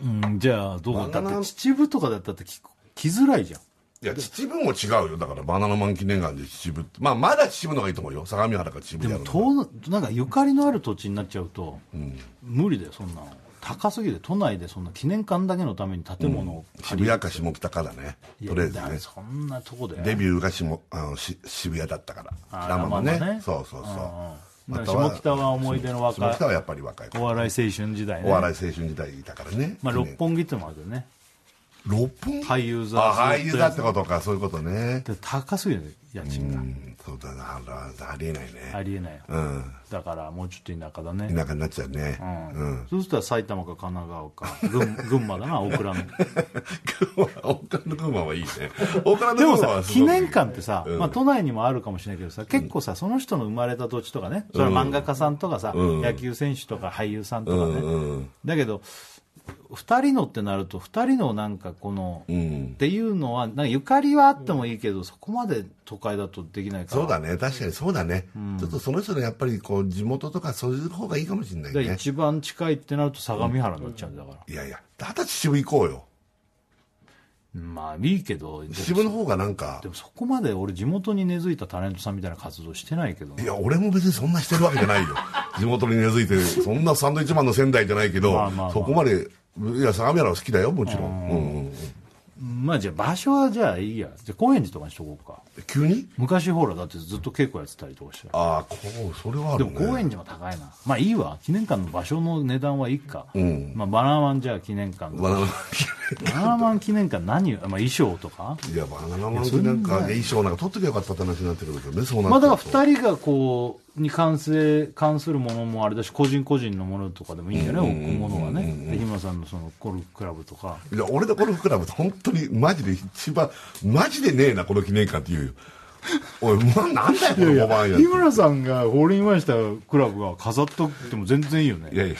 うん、じゃあ、どうだバナナって秩父とかだったって聞く来づらいじゃん。いや、秩父も違うよ。だから、バナナマン記念館で秩父って。まあ、まだ秩父の方がいいと思うよ。相模原か秩父でやるの。も遠なんかゆかりのある土地になっちゃうと、無理だよそんなの高すぎる都内でそんな記念館だけのために建物を借り渋谷か下北かだね。いやとりあえずね。だからそんなとこでデビューが下あのし渋谷だったから。あラマのねラマのねそうそうそう。うんま下北は思い出の若い下北はやっぱり若いお笑い青春時代ね。お笑い青春時代いたからね。まあ、六本木ってのもあるけどね六本木俳優座あ、俳優だってことか、そういうことね。で高すぎるね家賃が、うん、そうだな、あありえないね。ありえないよ、うん。だからもうちょっと田舎だね。田舎になっちゃうね。ううん。ん。そうしたら埼玉か神奈川か群 群馬だな大倉の。大倉の群馬はいいね。大倉のでも群馬はすごくさ記念館ってさ、うん。まあ、都内にもあるかもしれないけどさ結構さその人の生まれた土地とかねそれは漫画家さんとかさ、うん。野球選手とか俳優さんとかね、うんうん。だけど2人のってなると2人のなんかこの、っうん。ていうのはなんかゆかりはあってもいいけどそこまで都会だとできないからそうだね。確かにそうだね。ちょっとその人のやっぱりこう、地元とかそういう方がいいかもしれないね。一番近いってなると相模原になっちゃうんだから、いやいや、二十歳渋行こうよ。まあいいけどでも渋の方がなんか。で、もそこまで俺地元に根付いたタレントさんみたいな活動してないけどいや、俺も別にそんなしてるわけじゃないよ。地元に根付いて、そんなサンドイッチマンの仙台じゃないけど、まあまあまあ。そこまで、いや、相模原は好きだよ、もちろん。うん。うん。まあじゃあ場所はじゃあいいや。じゃあ高円寺とかにしとこうか急に？昔ほらだってずっと稽古やってたりとかして。ああ、こう、それはあるね。でも高円寺も高いな。まあいいわ。記念館の場所の値段はいいか、ん。まあ、バナナマンじゃあ記念館バナナマンバナナマン記念館何、まあ、衣装とか。いや、バナナマンなんか、衣装なんか取っときゃよかったって話になってくるけどね、そうなまあだから2人がこうに関す関するものもあれだし個人個人のものとかでもいいんじゃない、置くものがね、で日村さんのそのゴルフクラブとか。いや、俺のゴルフクラブ、本当に、マジで一番、マジでねえな、この記念館って言うよ。おいもうなんだよこの5番や日村さんがホールインワンしたクラブが飾っとっても全然いいよね。いやいやい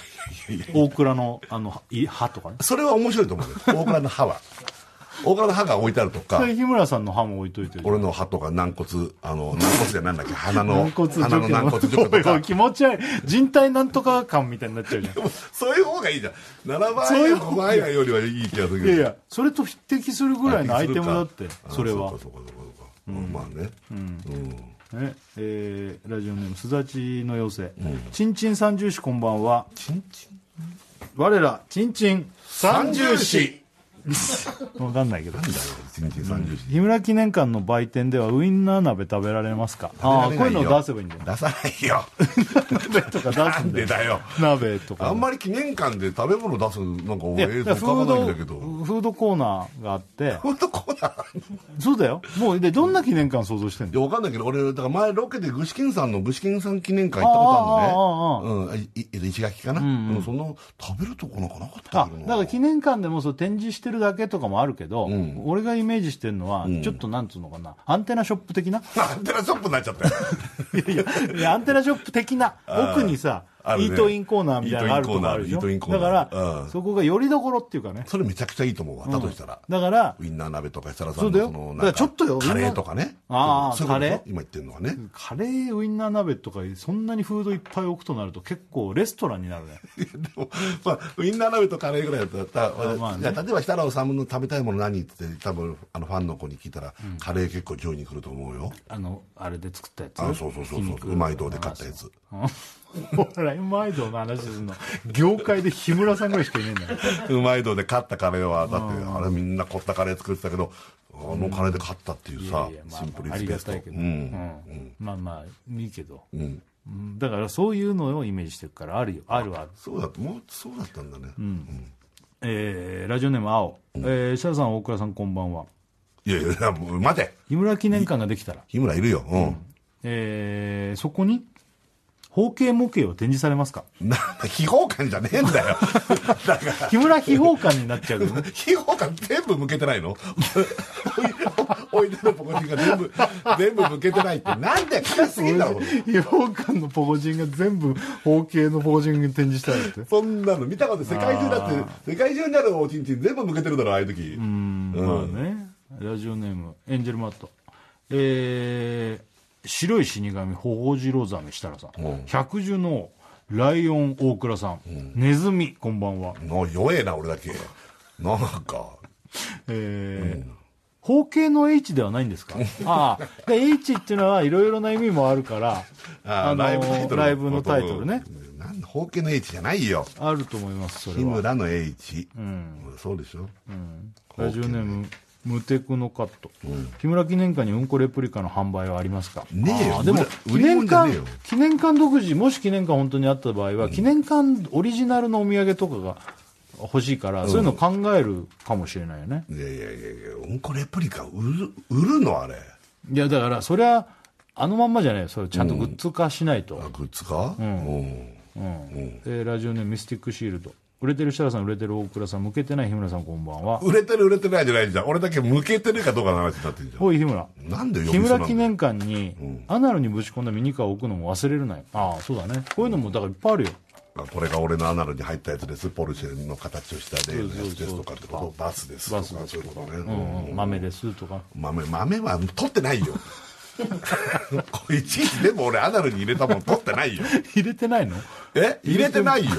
やいや。大倉のあのい歯とかね。それは面白いと思うよ。大倉の歯は。大倉の歯が置いてあるとか。それ日村さんの歯も置いといて。俺の歯とか軟骨あの軟骨じゃなんだっけ？鼻の鼻の軟骨除去とか。い気持ち悪い。人体なんとか感みたいになっちゃうじゃん。そういう方がいいじゃん。7番やそういう方5番やよりはいい気がするけど。いやいやそれと匹敵するぐらいのアイテムだってあそれは。そうかそうかそううん。まあね。うん。ねえーラジオネームすだちの妖精、ちん。ちん三重士こんばんは。ちんちん我らちんちん三重士士 わかんないけど。日三十士日村記念館の売店ではウインナー鍋食べられますか？ああこういうのを出せばいいんだよ出さないよ。鍋とか出すんだよ。でだよ。鍋とか。あんまり記念館で食べ物出すなんかいや映像だからフー浮かばないんドだけど。フードコーナーがあって。本当こうだそうだよ。もうでどんな記念館想像してんの？いや、わかんないけど、俺、だから前ロケで具志堅さんの具志堅さん記念館行ったことあるのね。うん、石垣かな？うん、その、食べるとこなんかなかったあけどな。だから記念館でもそう展示してるだけとかもあるけど、俺がイメージしてるのは、ちょっとなんつうのかなアンテナショップ的な？アンテナショップになっちゃったよ。いやいやアンテナショップ的な奥にさ、イートインコーナーみたいなのがあるとこあるでしょ。だーから、うん。そこがよりどころっていうかね。それめちゃくちゃいいと思うわ。だとしたら。だからウインナー鍋とか設楽さんのそのちょっとよカレーとかね。あー。そういうことでしょ？カレー？今言ってるのはね。カレーウインナー鍋とかそんなにフードいっぱい置くとなると結構レストランになるね。でも、まあ、ウインナー鍋とカレーぐらいだったら、例えば設楽さんの食べたいもの何って多分あのファンの子に聞いたら、カレー結構上位に来ると思うよ。あのあれで作ったやつ？あそうそうそうそう。うまい堂で買ったやつ。ほらうまいぞの話するの。業界で日村さんぐらいしかいねえんだよ。うまい堂で買ったカレーはだってあれみんな凝ったカレー作ってたけどあのカレーで買ったっていうさシンプルイズベストがたいけど、ううん。ん。まあまあいいけど、うん。うん。だからそういうのをイメージしてるからあるよ。あるあるそうだもうそうだったんだね。えーラジオネーム青、えー設楽さん大倉さんこんばんは。いやいやもう待て。日村記念館ができたら、日村いるよ。うん。えーそこに方形模型を展示されますか？な秘宝館じゃねえんだよ。だから。日村秘宝館になっちゃうけどね秘宝館全部向けてないの？置いてるポコチンが全部全部向けてないってなんで悲しすぎんだろ秘宝館のポコチンが全部方形のポコチンに展示したらって？そんなの見たこと世界中だって世界中にあるおちんちん全部向けてるだろああいう時。うん。まあね。ラジオネームエンジェルマット。えー白い死神ホホジロザメ設楽さん、う。ん百獣のライオン大倉さん、ネズミこんばんは。の弱えな俺だけ。なんか。えー方形の H ではないんですか？ああ。で H っていうのはいろいろな意味もあるから あのライブタイトルライブのタイトルね。なんだ方形の H じゃないよ。あると思いますそれは。日村の H、ん。そうでしょ、ラジオネーム無テクノカット、木村記念館にうんこレプリカの販売はありますか？ねえよ。でも記念館記念館独自もし記念館本当にあった場合は、記念館オリジナルのお土産とかが欲しいから、そういうの考えるかもしれないよね。いやいやいやいやうんこレプリカ売る売るのあれ。いやだからそれはあのまんまじゃないよ。それちゃんとグッズ化しないと、あグッズかうん、うん。えーラジオネームミスティックシールド売れてる設楽さん売れてる大倉さん向けてない日村さんこんばんは。売れてる売れてないじゃないじゃん。俺だけ向けてるかどうかの話になってるじゃおい日村。んなんで木呼び捨てなんだよ村記念館にアナルにぶち込んだミニカーを置くのも忘れるなよ。ああそうだね。こういうのもだからいっぱいあるよ。あこれが俺のアナルに入ったやつです。ポルシェの形をした例のやつですとかってこと。バスですとかそういうことね、うん。うん。豆ですとか。豆豆は取ってないよ これいちいちでも俺アナルに入れたもん取ってないよ。入れてないの？え？入れてないよ。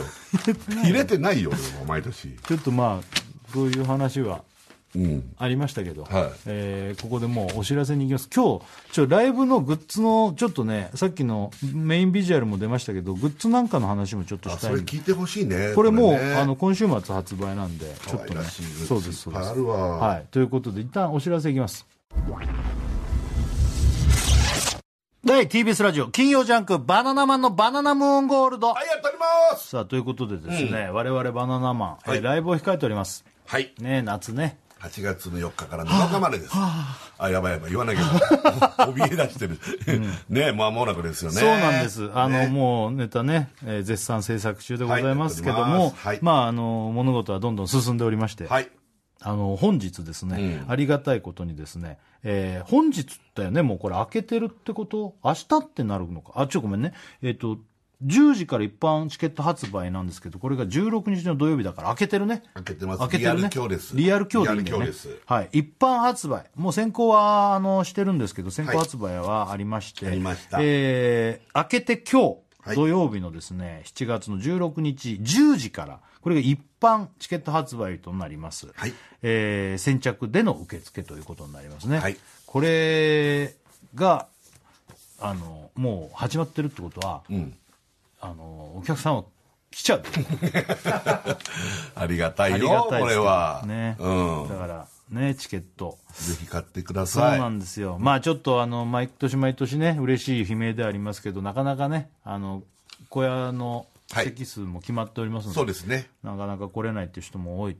入れてないよ俺も毎年。ちょっとまあそういう話はうん。ありましたけど、はい。えーここでもうお知らせに行きます。今日ちょライブのグッズのちょっとねさっきのメインビジュアルも出ましたけどグッズなんかの話もちょっとあしたいそれ聞いてほしいねこれもう、ね。あの今週末発売なんでちょっとね。そうですそうです。はい。ということで一旦お知らせいきます第 TBS ラジオ金曜ジャンク「バナナマンのバナナムーンゴールド」はいやっております。さあということでですね、我々バナナマン、はい。えーライブを控えております。はい。ね夏ね。8月の4日から7日までです。あ。やばいやばい言わなきゃ。怯え出してる。ね間もなくですよね。そうなんです。あの、ねもうネタね、えー絶賛制作中でございますけどはいやも、っております。はい。まあ、あの、物事はどんどん進んでおりまして、はいあの、本日ですね、ありがたいことにですね、えー本日だよね、もうこれ開けてるってこと？明日ってなるのか？あ、ちょ、ごめんね。えっ、と、10時から一般チケット発売なんですけど、これが16日の土曜日だから開けてるね。開けてます開けてるね。リアル今日ですリアル今日でい。はい。一般発売。もう先行は、あの、してるんですけど、先行発売はありまして。ありましたえー、開けて今日、はい土曜日のですね、7月の16日10時から、これが一般チケット発売となります。はいえー先着での受付ということになりますね。はいこれが、あの、もう始まってるってことは、うん。あの、お客さんは来ちゃう。ありがたいありよ、こがたいですけどれは。ね。うん。だから、ね、チケット。ぜひ買ってくだそうさい。なんですよ。まあちょっとあの、毎年毎年ね、嬉しい悲鳴ではありますけど、なかなかね、あの、小屋のはい席数も決まっておりますので、そうですね。なかなか来れないっていう人も多い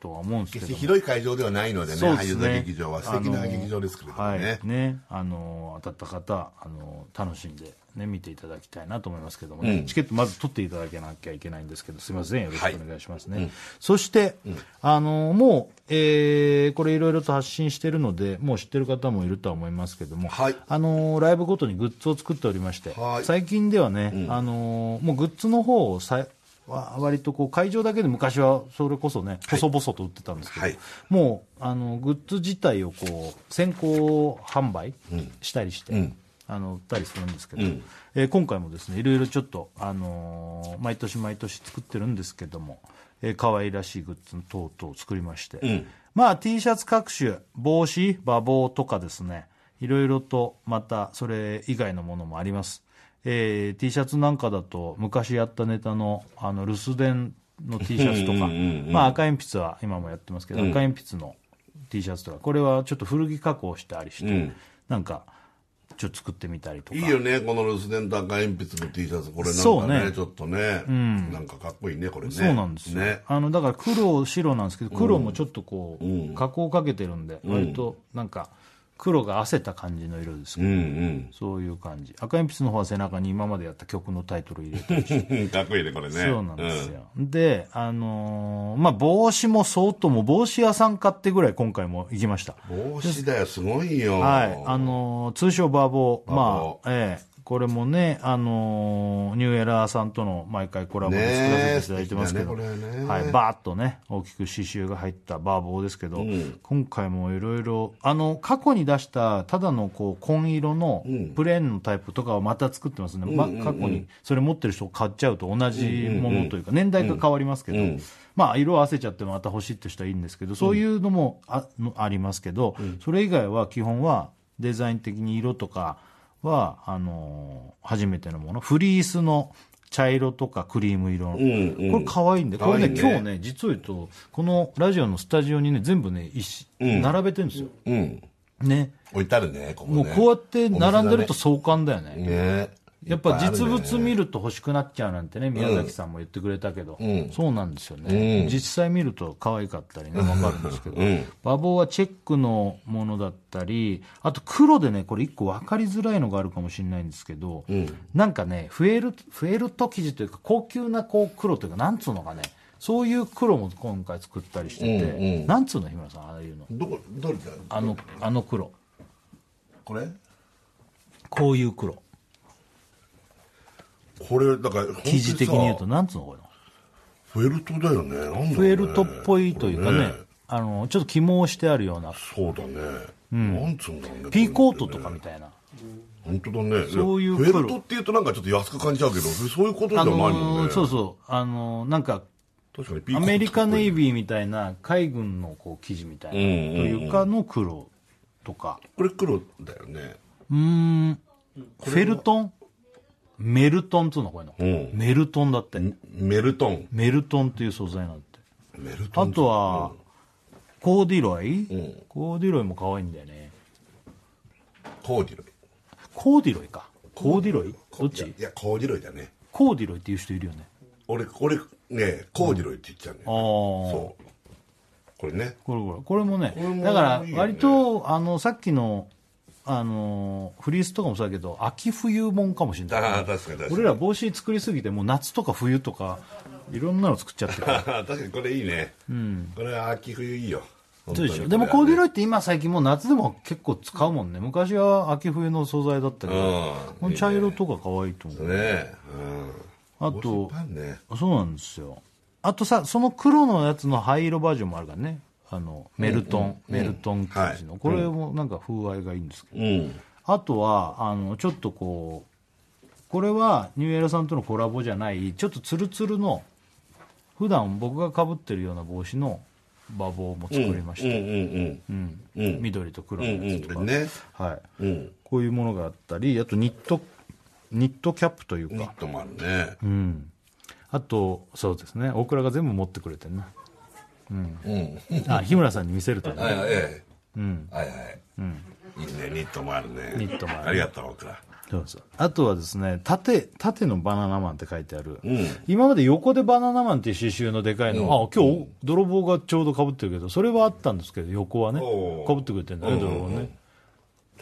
とは思うんですけ決してども。広い会場ではないのでね、そう劇場は。素敵な劇場ですけれどもね。はい、ね、あの、当たった方、あの、楽しんで、ね、見ていただきたいなと思いますけどもね、うん。チケットまず取っていただけなきゃいけないんですけど、すみません、よろしくお願いしますね。はいそして、あの、もう、えーこれいろいろと発信してるので、もう知ってる方もいるとは思いますけども、はい。あの、ライブごとにグッズを作っておりまして、はい。最近ではね、あの、もうグッズの方をさは割とこう会場だけで昔はそれこそね、細々と売ってたんですけど、はい。もうあのグッズ自体をこう先行販売したりして、うん。あの売ったりするんですけど、うん。えー今回もですねいろいろちょっと、あのー毎年毎年作ってるんですけども、えー可愛らしいグッズ等々を作りまして、ん。まあ T シャツ各種帽子馬帽とかですねいろいろとまたそれ以外のものもあります、えー T シャツなんかだと昔やったネタのあの留守電の T シャツとか、うんうんうんうんまあ、赤鉛筆は今もやってますけど、赤鉛筆の T シャツとか。これはちょっと古着加工してありして、うん。なんかちょっと作ってみたりとか。いいよね、この留守電と赤鉛筆の T シャツ、これなんかね、ね。ちょっとね、なんかかっこいいね、これね。そうなんですよ、ね。あのだから黒白なんですけど黒もちょっとこう、うん。加工かけてるんで、割となんか黒が汗た感じの色ですけど、うんうん。そういう感じ。赤鉛筆の方は背中に今までやった曲のタイトル入れてるし かっこいいね、これね。そうなんですよ、であのーまあ帽子も相当もう帽子屋さん買ってぐらい今回も行きました。うん。帽子だよ、すごいよ。はい、あのー通称バーボ。ー、まあ、ええこれもね、あのーニューエラーさんとの毎回コラボで作らせていただいてますけど、ねはい、バーッとね、大きく刺繍が入ったバーボーですけど、今回もいろいろ、あの、過去に出した、ただのこう、紺色のプレーンのタイプとかをまた作ってますね。ま、過去に、それ持ってる人を買っちゃうと同じものというか、年代が変わりますけど、まあ、色あせちゃってまた欲しいって人はいいんですけど、そういうのもあ,、のありますけど、それ以外は基本はデザイン的に色とかは、あのー初めてのもの。フリースの茶色とかクリーム色の。んうんこれ可愛いんで、これね、今日ね、実を言うと、このラジオのスタジオにね、全部ね、一し並べてるんですよ。うん。ね。置いてあるね、ここね。もうこうやって並んでると壮観だよね。ね。やっぱ実物見る。ると欲しくなっちゃうなんてね、宮崎さんも言ってくれたけど、ん。そうなんですよね、うん。実際見ると可愛かったりね、わかるんですけど、うん。馬房はチェックのものだったり、あと黒でね、これ一個分かりづらいのがあるかもしれないんですけど、なんかね、フェルト、フェルト生地というか、高級なこう黒というか、なんつうのかね、そういう黒も今回作ったりしてて、うんうん。なんつうの、日村さん、ああいうの。どこ、どれだあの、あの黒。これ？こういう黒。これ、だから、生地的に言うと、本なんつうのこれ。フェルトだよね。なんだねフェルトっぽいというかね、こあの、ちょっと肝をしてあるような、そうだね。なんつうんだろうね。ピーコートとかみたいな。本当だね。そういうフェルトって言うとなんかちょっと安く感じちゃうけど、そういうことじゃあないもんのね。ーそうそう、あのーなんか、確かにアメリカネイビーみたいな海軍のこう生地みたいな、というかの黒とか、これ黒だよね。うーん、フェルトン？メルトンっつうのこういうの、うんメルトンだって。メルトン。メルトンっていう素材なんて。メルトン。あとは、コーディロイ、んコーディロイも可愛いんだよね。コーディロイ。コーディロイか。コーディロイどっち？いや、コーディロイだね。コーディロイっていう人いるよね。俺、俺、ね、コーディロイって言っちゃうね。ああ。そう。これね。これこれこれもねこれもだから割とあのさっきのあのーフリースとかもそうだけど秋冬もんかもしれない、ああ確かに確かに。俺ら帽子作りすぎてもう夏とか冬とかいろんなの作っちゃってる。確かにこれいいね、これは秋冬いいよ。そうでしょ。でもコーデュロイイって今最近もう夏でも結構使うもんね。昔は秋冬の素材だったけど、うん。この茶色とか可愛いと思う。ね。うん。あとね。そうなんですよ。あとさその黒のやつの灰色バージョンもあるからねあのメルトン、メルトン生地の、はい。これもなんか風合いがいいんですけど、うん。あとはあのちょっとこうこれはニューエラさんとのコラボじゃないちょっとツルツルの普段僕がかぶってるような帽子の馬帽も作りました、うんうんうんうん緑と黒うん。のやつとか、うんね。はい、うん。こういうものがあったりあとニットニットキャップというか。ニッ、トもあるね。うん、あとそうですね。大倉が全部持ってくれてるな。うんあ日村さんに見せるためにはいはいはいうん。はいはい。いいねニットもあるね。ニットもある。ありがとう僕ら。そうそう。あとはですね縦縦のバナナマンって書いてある、うん。今まで横でバナナマンっていう刺繍のでかいの、あ今日泥棒がちょうどかぶってるけどそれはあったんですけど横はねかぶってくれてるんだねうん。泥棒ね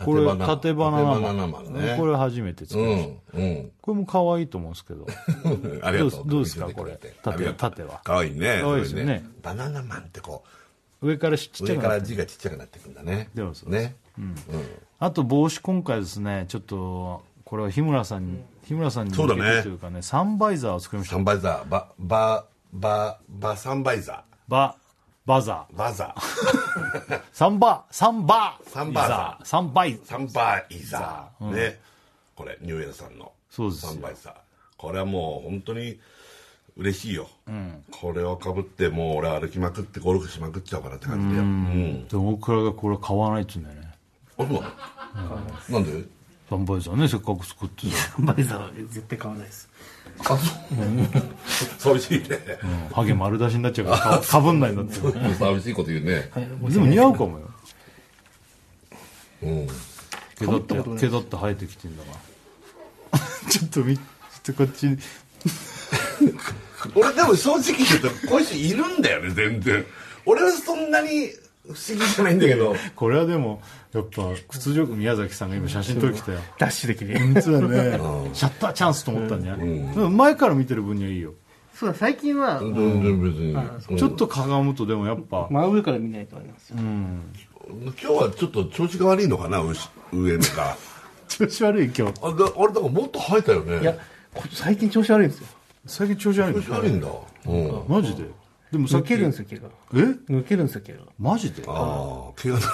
これ縦バナナマン縦バナナマンね。これ初めて作うりました、んうん。これも可愛いと思うんですけど。ありがとう。どうですか？これ。縦縦は。かわいいねかわいいですよね。それバナナマンってこ上からちっちゃくなって字がちっちゃくなっていくんだね。でもそうね。あと帽子今回ですねちょっとこれは日村さんに日村さんに向けてというかねサンバイザーを作りました。サンバイザー。ババババサンバイザババザー。ーバザー。サンバサンバサンバー。ザー。サンバイ。サンバイザー。ね。これニューエラさんの。そうですよ。サンバイザー。これはもう本当に嬉しいよ。これをかぶってもう俺歩きまくってゴルフしまくっちゃうからって感じで。うん。でも大倉がこれ買わないっつうんだよね。あそうなん。で？サンバイザーねせっかく作ってたバイザーは絶対買わないですあそう寂しいね。うんハゲ丸出しになっちゃうからかかぶんないんだって。寂しいこと言うね。でも似合うかもよ。うん。毛だって毛だって生えてきてんだから。ちょっと見ちょっとこっちに。俺でも正直言うとこういう人いるんだよね全然。俺はそんなに不思議じゃないんだけど。これはでもやっぱ屈辱宮崎さんが今写真撮ってきたよ。ダッシュできる。本当だね シャッターチャンスと思ったんじゃない、でも前から見てる分にはいいよ、そうだ最近は全然別に。ちょっとかがむとでもやっぱ、真上から見ないとありますよ。今日はちょっと調子が悪いのかな？牛上のか 調子悪い今日。あれだからもっと生えたよね。いやこ最近調子悪いんですよ。最近調子悪い調の子悪いんだ。うん。マジで？でもさっ抜きけるんですよ毛がえ？抜けるんですよ毛がマジで？ああ怪我だ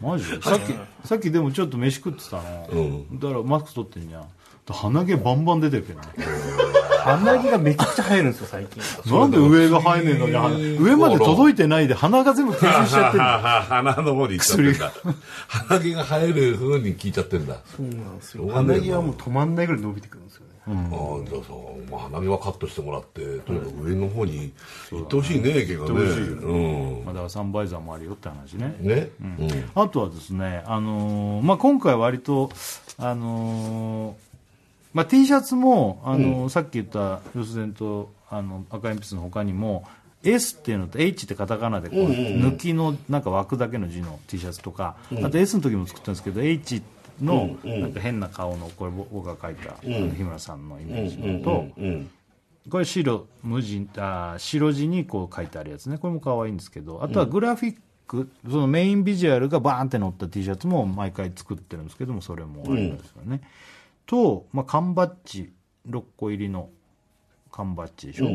マジ？でさっきさっきでもちょっと飯食ってたの、うん。だからマスク取ってんじゃん。鼻毛バンバン出てるけどね。鼻毛がめちゃくちゃ生えるんですよ最近。なんで上が生えねえのに鼻上まで届いてないで鼻が全部吸収しちゃってるの。鼻の方に行っちゃってんだ。鼻毛が生える風に聞いちゃってんだ。そうなんですよ。鼻毛はもう止まんないぐらい伸びてくるんですよねああじゃあさ、まあ、鼻毛はカットしてもらってとにかく上の方に行ってほしいね毛がね。うん。まあ、だからサンバイザーもあるよって話ね。ね。うん。あとはですね、あのーまあ、今回割と、あのーまあ、T シャツも、あのーさっき言った留守電とあの赤鉛筆の他にも S っていうのと H ってカタカナでこう、抜きのなんか枠だけの字の T シャツとか、あと S の時も作ったんですけど H のなんか変な顔のこれ僕が描いた、日村さんのイメージのと、うんこれ白無地あ白地にこう書いてあるやつね。これも可愛いんですけどあとはグラフィック、そのメインビジュアルがバーンって載った T シャツも毎回作ってるんですけどもそれもありますよね、と、まあ、缶バッジ6個入りの缶バッジでしょ、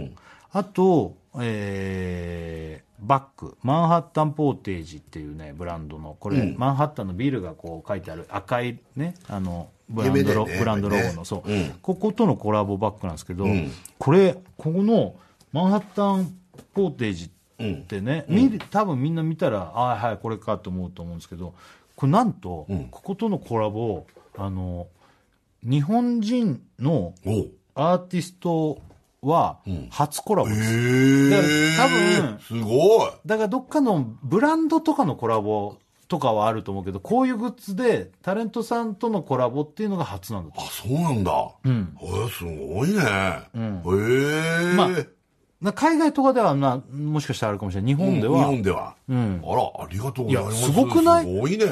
あと、えーバッグマンハッタンポーテージっていうねブランドのこれ、マンハッタンのビルがこう書いてある赤いねあのブランドロ、ねブランドロゴの、そう、うん。こことのコラボバッグなんですけど、ん。これここのマンハッタンポーテージってね、見る多分みんな見たらああはいこれかと思うと思うんですけどこれなんと、こことのコラボあの日本人のアーティストは初コラボです、へだから多え分すごい。だからどっかのブランドとかのコラボとかはあると思うけどこういうグッズでタレントさんとのコラボっていうのが初なんだとあそうなんだ。ん。へえすごいね。へえまあな海外とかではな、もしかしたらあるかもしれない。日本では。日本では。んあら、ありがとうございます。いやすごくない？すごいね。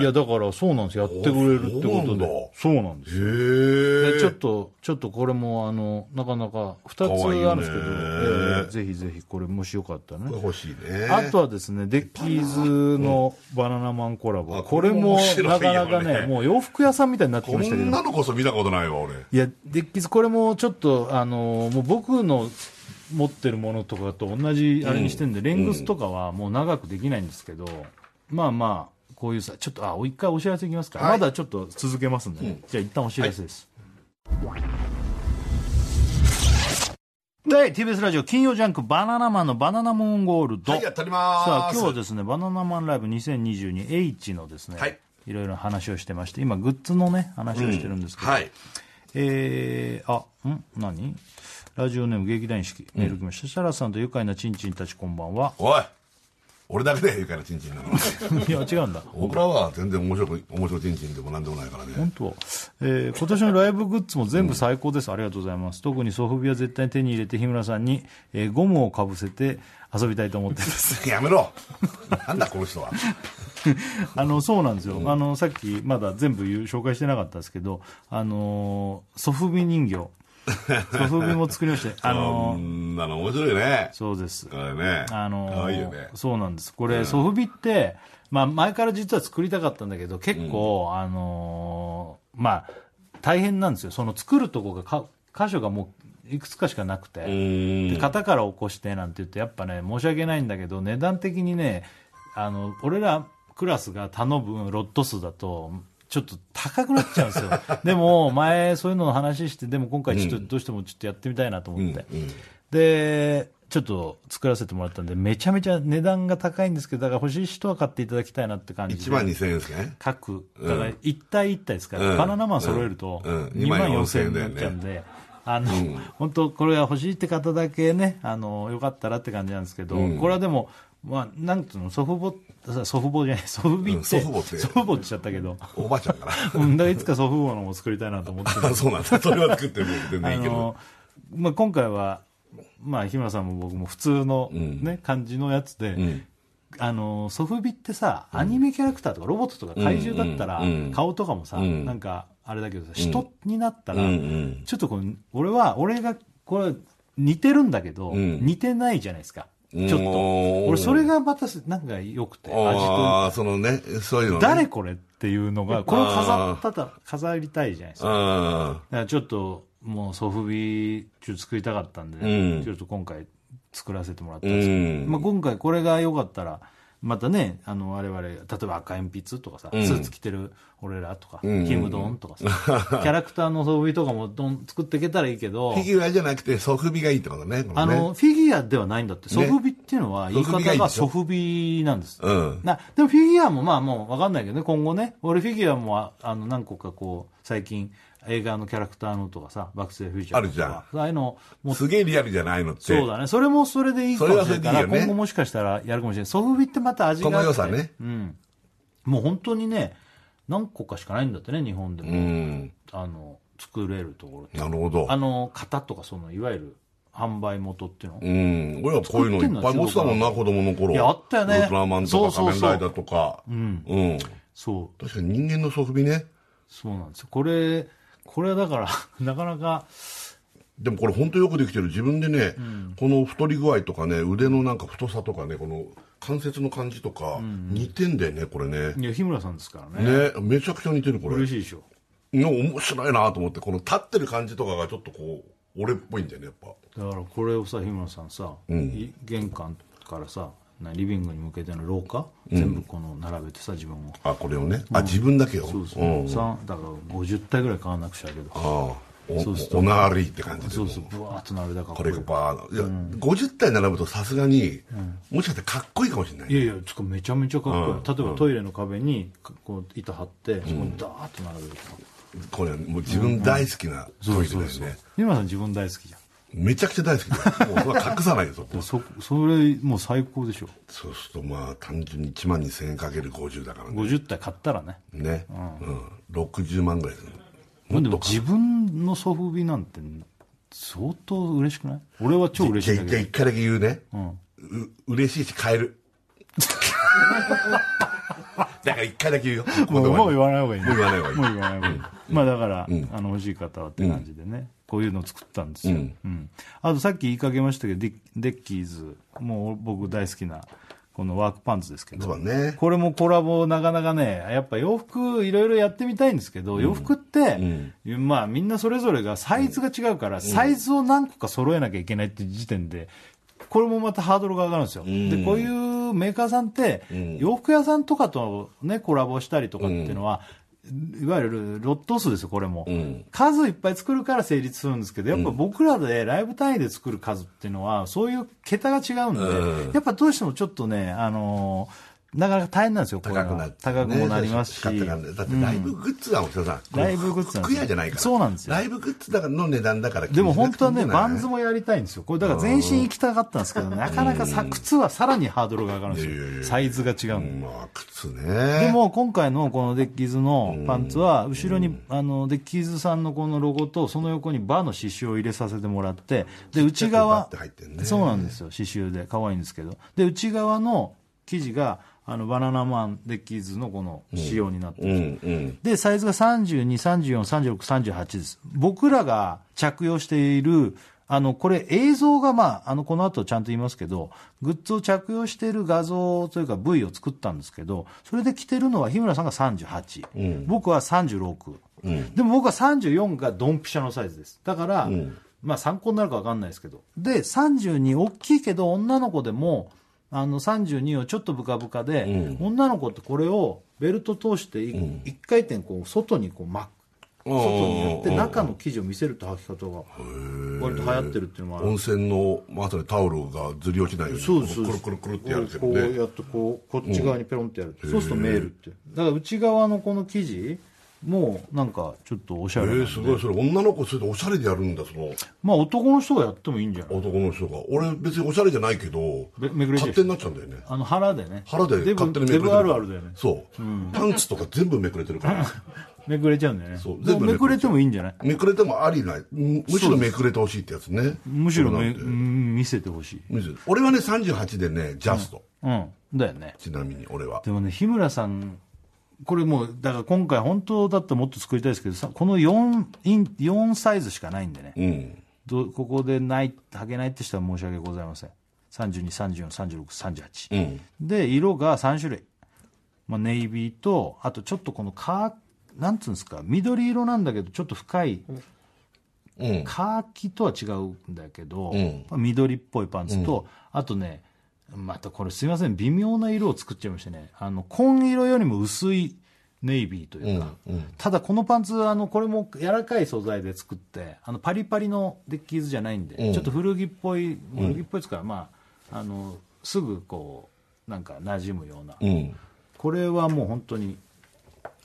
いや、だからそうなんですよ。やってくれるってことで。そうなんですよ。へえ。でちょっと、ちょっとこれも、あの、なかなか、二つあるんですけど、ええぜひぜひ、これもしよかったらね。欲しいね。あとはですね、デッキーズのバナナマンコラボ。あこれもなねかなかね、もう洋服屋さんみたいになってましたけどんな。のこそ見たことないわ、俺。いや、デッキーズ、これもちょっと、あの、もう僕の持ってるものとかと同じあれにしてるんで、レングスとかはもう長くできないんですけど、まあまあ、こういうさ、ちょっと、あ、一回お知らせいきますか。はいまだちょっと続けますんでね。じゃあ一旦お知らせです。で、TBS ラジオ金曜ジャンクバナナマンのバナナムーンゴールド。はい、やっております。さあ今日はですねバナナマンライブ 2022H のですね、はいいろいろ話をしてまして今グッズのね話をしてるんですけど、はい。えー、あん？何？ラジオネーム劇団四季メール来ました、設楽さんと愉快なチンチンたちこんばんは。おい俺だけで愉快なチンチンなの。いや違うんだ。僕らは全然面白く、面白いチンチンでもなんでもないからね。本当、えー今年のライブグッズも全部最高です、ありがとうございます。特にソフビは絶対に手に入れて日村さんに、えーゴムをかぶせて遊びたいと思ってます。やめろ。なんだこの人は。あのそうなんですよ、あのさっきまだ全部紹介してなかったですけど、あのーソフビ人形、ソフビも作りまして、あのーんなの面白いね。そうです、これね。あのーかわいいよね。そうなんです、これ、ソフビって、まあ、前から実は作りたかったんだけど、結構、あのーまあ、大変なんですよ、その作るとこがか、箇所がもういくつかしかなくて。うー。で型から起こしてなんて言ってやっぱね申し訳ないんだけど値段的にねあの俺らクラスが頼むロット数だとちょっと高くなっちゃうんですよ。でも前そういうのの話してでも今回ちょっとどうしてもちょっとやってみたいなと思って、うんうんでちょっと作らせてもらったんでめちゃめちゃ値段が高いんですけどだから欲しい人は買っていただきたいなって感じで。1万2000円ですね。各、だから1体1体ですから、うん。バナナマン揃えるとうん。うん。2万4000円になっちゃうんで、あの、本当これが欲しいって方だけね、あの、よかったらって感じなんですけど、これはでも、まあ、なんていうの、祖父母、祖父母じゃない、祖父母って、うん祖父母って。祖父母って言っちゃったけど、おばあちゃんか うん、だからいつか祖父母のも作りたいなと思って。そうなんだ。それは作ってる全然いいけどあの。、まあ、今回は、まあ、日村さんも僕も普通のね、感じのやつで、ん。あの、ソフビってさ、アニメキャラクターとかロボットとか怪獣だったらうんうん、顔とかもさ、ん。なんか、あれだけどさ、人になったらうんうん、ちょっとこう、俺は、俺が、これ、似てるんだけど、ん。似てないじゃないですか。ちょっうと。ん俺、それがまた、なんか良くて、味と。ああ、そのね、そういうのね。誰これっていうのが、これを飾ったた、飾りたいじゃないですか。あだからちょっともうソフビちょっと作りたかったんで、うんちょっと今回作らせてもらったんですけど、うんまあ、今回これが良かったらまたねあの我々例えば赤鉛筆とかさ、スーツ着てる俺らとか、んキムドンとかさ、キャラクターのソフビとかもどん作っていけたらいいけどフィギュアじゃなくて、ソフビがいいってことね。ねあの、フィギュアではないんだって。ソフビっていうのは、言い方がソフビなんです。うんな、でもフィギュアもまあもうわかんないけどね、今後ね。俺フィギュアもああの何個かこう、最近映画のキャラクターのとかさ、バックスフューチャーとか。あるじゃんああいうの、もうすげえリアルじゃないのって。そうだね。それもそれでいいかもしれないから、今後もしかしたらやるかもしれない。ソフビってまた味が。この良さねうん。もう本当にね、何個かしかないんだってね、日本でも。うん。あの、作れるところ。なるほど。あの、型とかその、いわゆる販売元っていうの。うん。俺はこういうのいっぱい持ってたもんな、子供の頃。いやあったよねウルトラマンとか仮面ライダーとか。うん。うん。そう。確かに人間のソフビね。そうなんですよ。これ、これはだから、なかなか、でもこれ本当よくできてる。自分でね、この太り具合とかね、腕のなんか太さとかね、この関節の感じとか、似てんだよね、これね。いや、日村さんですからね。ね、めちゃくちゃ似てる、これ。嬉しいでしょ。の面白いなと思って、この立ってる感じとかがちょっとこう、俺っぽいんだよね、やっぱ。だからこれをさ、日村さんさ、い玄関からさ、なリビングに向けての廊下、全部この並べてさ、自分を。あ、これをね？あ、自分だけよ？そうそう。んさだから50体ぐらい買わなくちゃけど。ああ。おそうすおなりって感じで。そうそう、ブワーっと並べたから。これがバーッいや、50体並ぶとさすがに、もしかしてかっこいいかもしれない。いやいや、つかめちゃめちゃかっこいい。うん例えばトイレの壁に、こう、板張って、そこにダーッと並べるとか。これ、もう自分大好きなトイレだよね。日村さん自分大好きじ。めちゃくちゃ大好きだよ。もうそれは隠さないよ、そこ。そ、それ、もう最高でしょ。そうするとまあ、単純に1万2000円かける50だからね。50体買ったらね。ね。うん。60万ぐらいする。でも自分のソフビなんて相当嬉しくない？俺は超嬉しいじゃあ一回だけ言うね。んう嬉しいし変える。だから一回だけ言うよ。ど もうもう言わない方がいいね。もう言わない方がいい。もう言わない方がいい。まあだから、あの欲しい方はって感じでね、こういうのを作ったんですよ、うん。うん。あとさっき言いかけましたけどデッキーズ。もう僕大好きなこのワークパンツですけど。そうだね。これもコラボなかなかね、やっぱ洋服いろいろやってみたいんですけど、洋服って、まあみんなそれぞれがサイズが違うから、サイズを何個か揃えなきゃいけないっていう時点で、これもまたハードルが上がるんですよ。で、こういうメーカーさんって、洋服屋さんとかとね、コラボしたりとかっていうのは、いわゆるロット数ですよ、これも、ん。数いっぱい作るから成立するんですけど、やっぱ僕らでライブ単位で作る数っていうのは、そういう桁が違うんで、うん。やっぱどうしてもちょっとね、あのーなかなか大変なんですよ、高くな高くもなりますし。仕方がないだってライブグッズが、おさん、ライブグッズ服屋じゃないから。そうなんですよライブグッズだからの値段だから。でも本当はね、 VANSも。もやりたいんですよ。これだから全身行きたかったんですけど、なかなかさ、靴はさらにハードルが上がるんですよ。サイズが違う。まあ、靴ね。で、も今回のこのディッキーズのパンツは、後ろにあのディッキーズさんのこのロゴと、その横にバーの刺繍を入れさせてもらって、で、内バ側そうなんですよ、刺繍で、可愛いんですけど。で、内側の生地が、あの、バナナマンデッキーズのこの仕様になってるんですようん、うん。で、サイズが32、34、36、38です。僕らが着用している、あの、これ映像がまあ、あの、この後ちゃんと言いますけど、グッズを着用している画像というか V を作ったんですけど、それで着てるのは日村さんが38、僕は36、でも僕は34がドンピシャのサイズです。だから、まあ参考になるか分かんないですけど。で、32大きいけど女の子でも、あの32をちょっとブカブカで、女の子ってこれをベルト通してい一、回転こう外にこう巻く。外にやって中の生地を見せるって履き方が割と流行ってるっていうのもある温泉の、まさにタオルがずり落ちないように。そうですくるくるくるってやるけどこうね。やってこうこっち側にペロンってやる、そうすると見えるって。だから内側のこの生地もうなんかちょっとおしゃれなえー、すごい、それ女の子それでおしゃれでやるんだ、その。まあ男の人がやってもいいんじゃない？男の人が。俺別におしゃれじゃないけど、勝手になっちゃうんだよね。あの腹でね。腹で勝手にめくれてる。デブあるあるだよね。そう、パンツとか全部めくれてるから。めくれちゃうんだよね。そうでもめくれてもいいんじゃない？めくれてもありない。むむしろめくれてほしいってやつね。むしろめ見せてほしい。俺はね、38でね、ジャスト。うん。だよね。ちなみに俺は。でもね日村さんこれもうだから今回本当だったらもっと作りたいですけどさこの 4, イン4サイズしかないんでね、うん。どここでない履けないって人は申し訳ございません32343638、うん。で色が3種類、まあ、ネイビーとあとちょっとこのカーなんつうんですか緑色なんだけどちょっと深いうん。カーキとは違うんだけど、んまあ緑っぽいパンツと、あとねまたこれすいません。微妙な色を作っちゃいましてね。あの紺色よりも薄いネイビーというか、ただこのパンツあのこれも柔らかい素材で作ってあのパリパリのデッキーズじゃないんで、ちょっと古着っぽい古着っぽいですから、まああのすぐこうなんか馴染むような、うん。これはもう本当に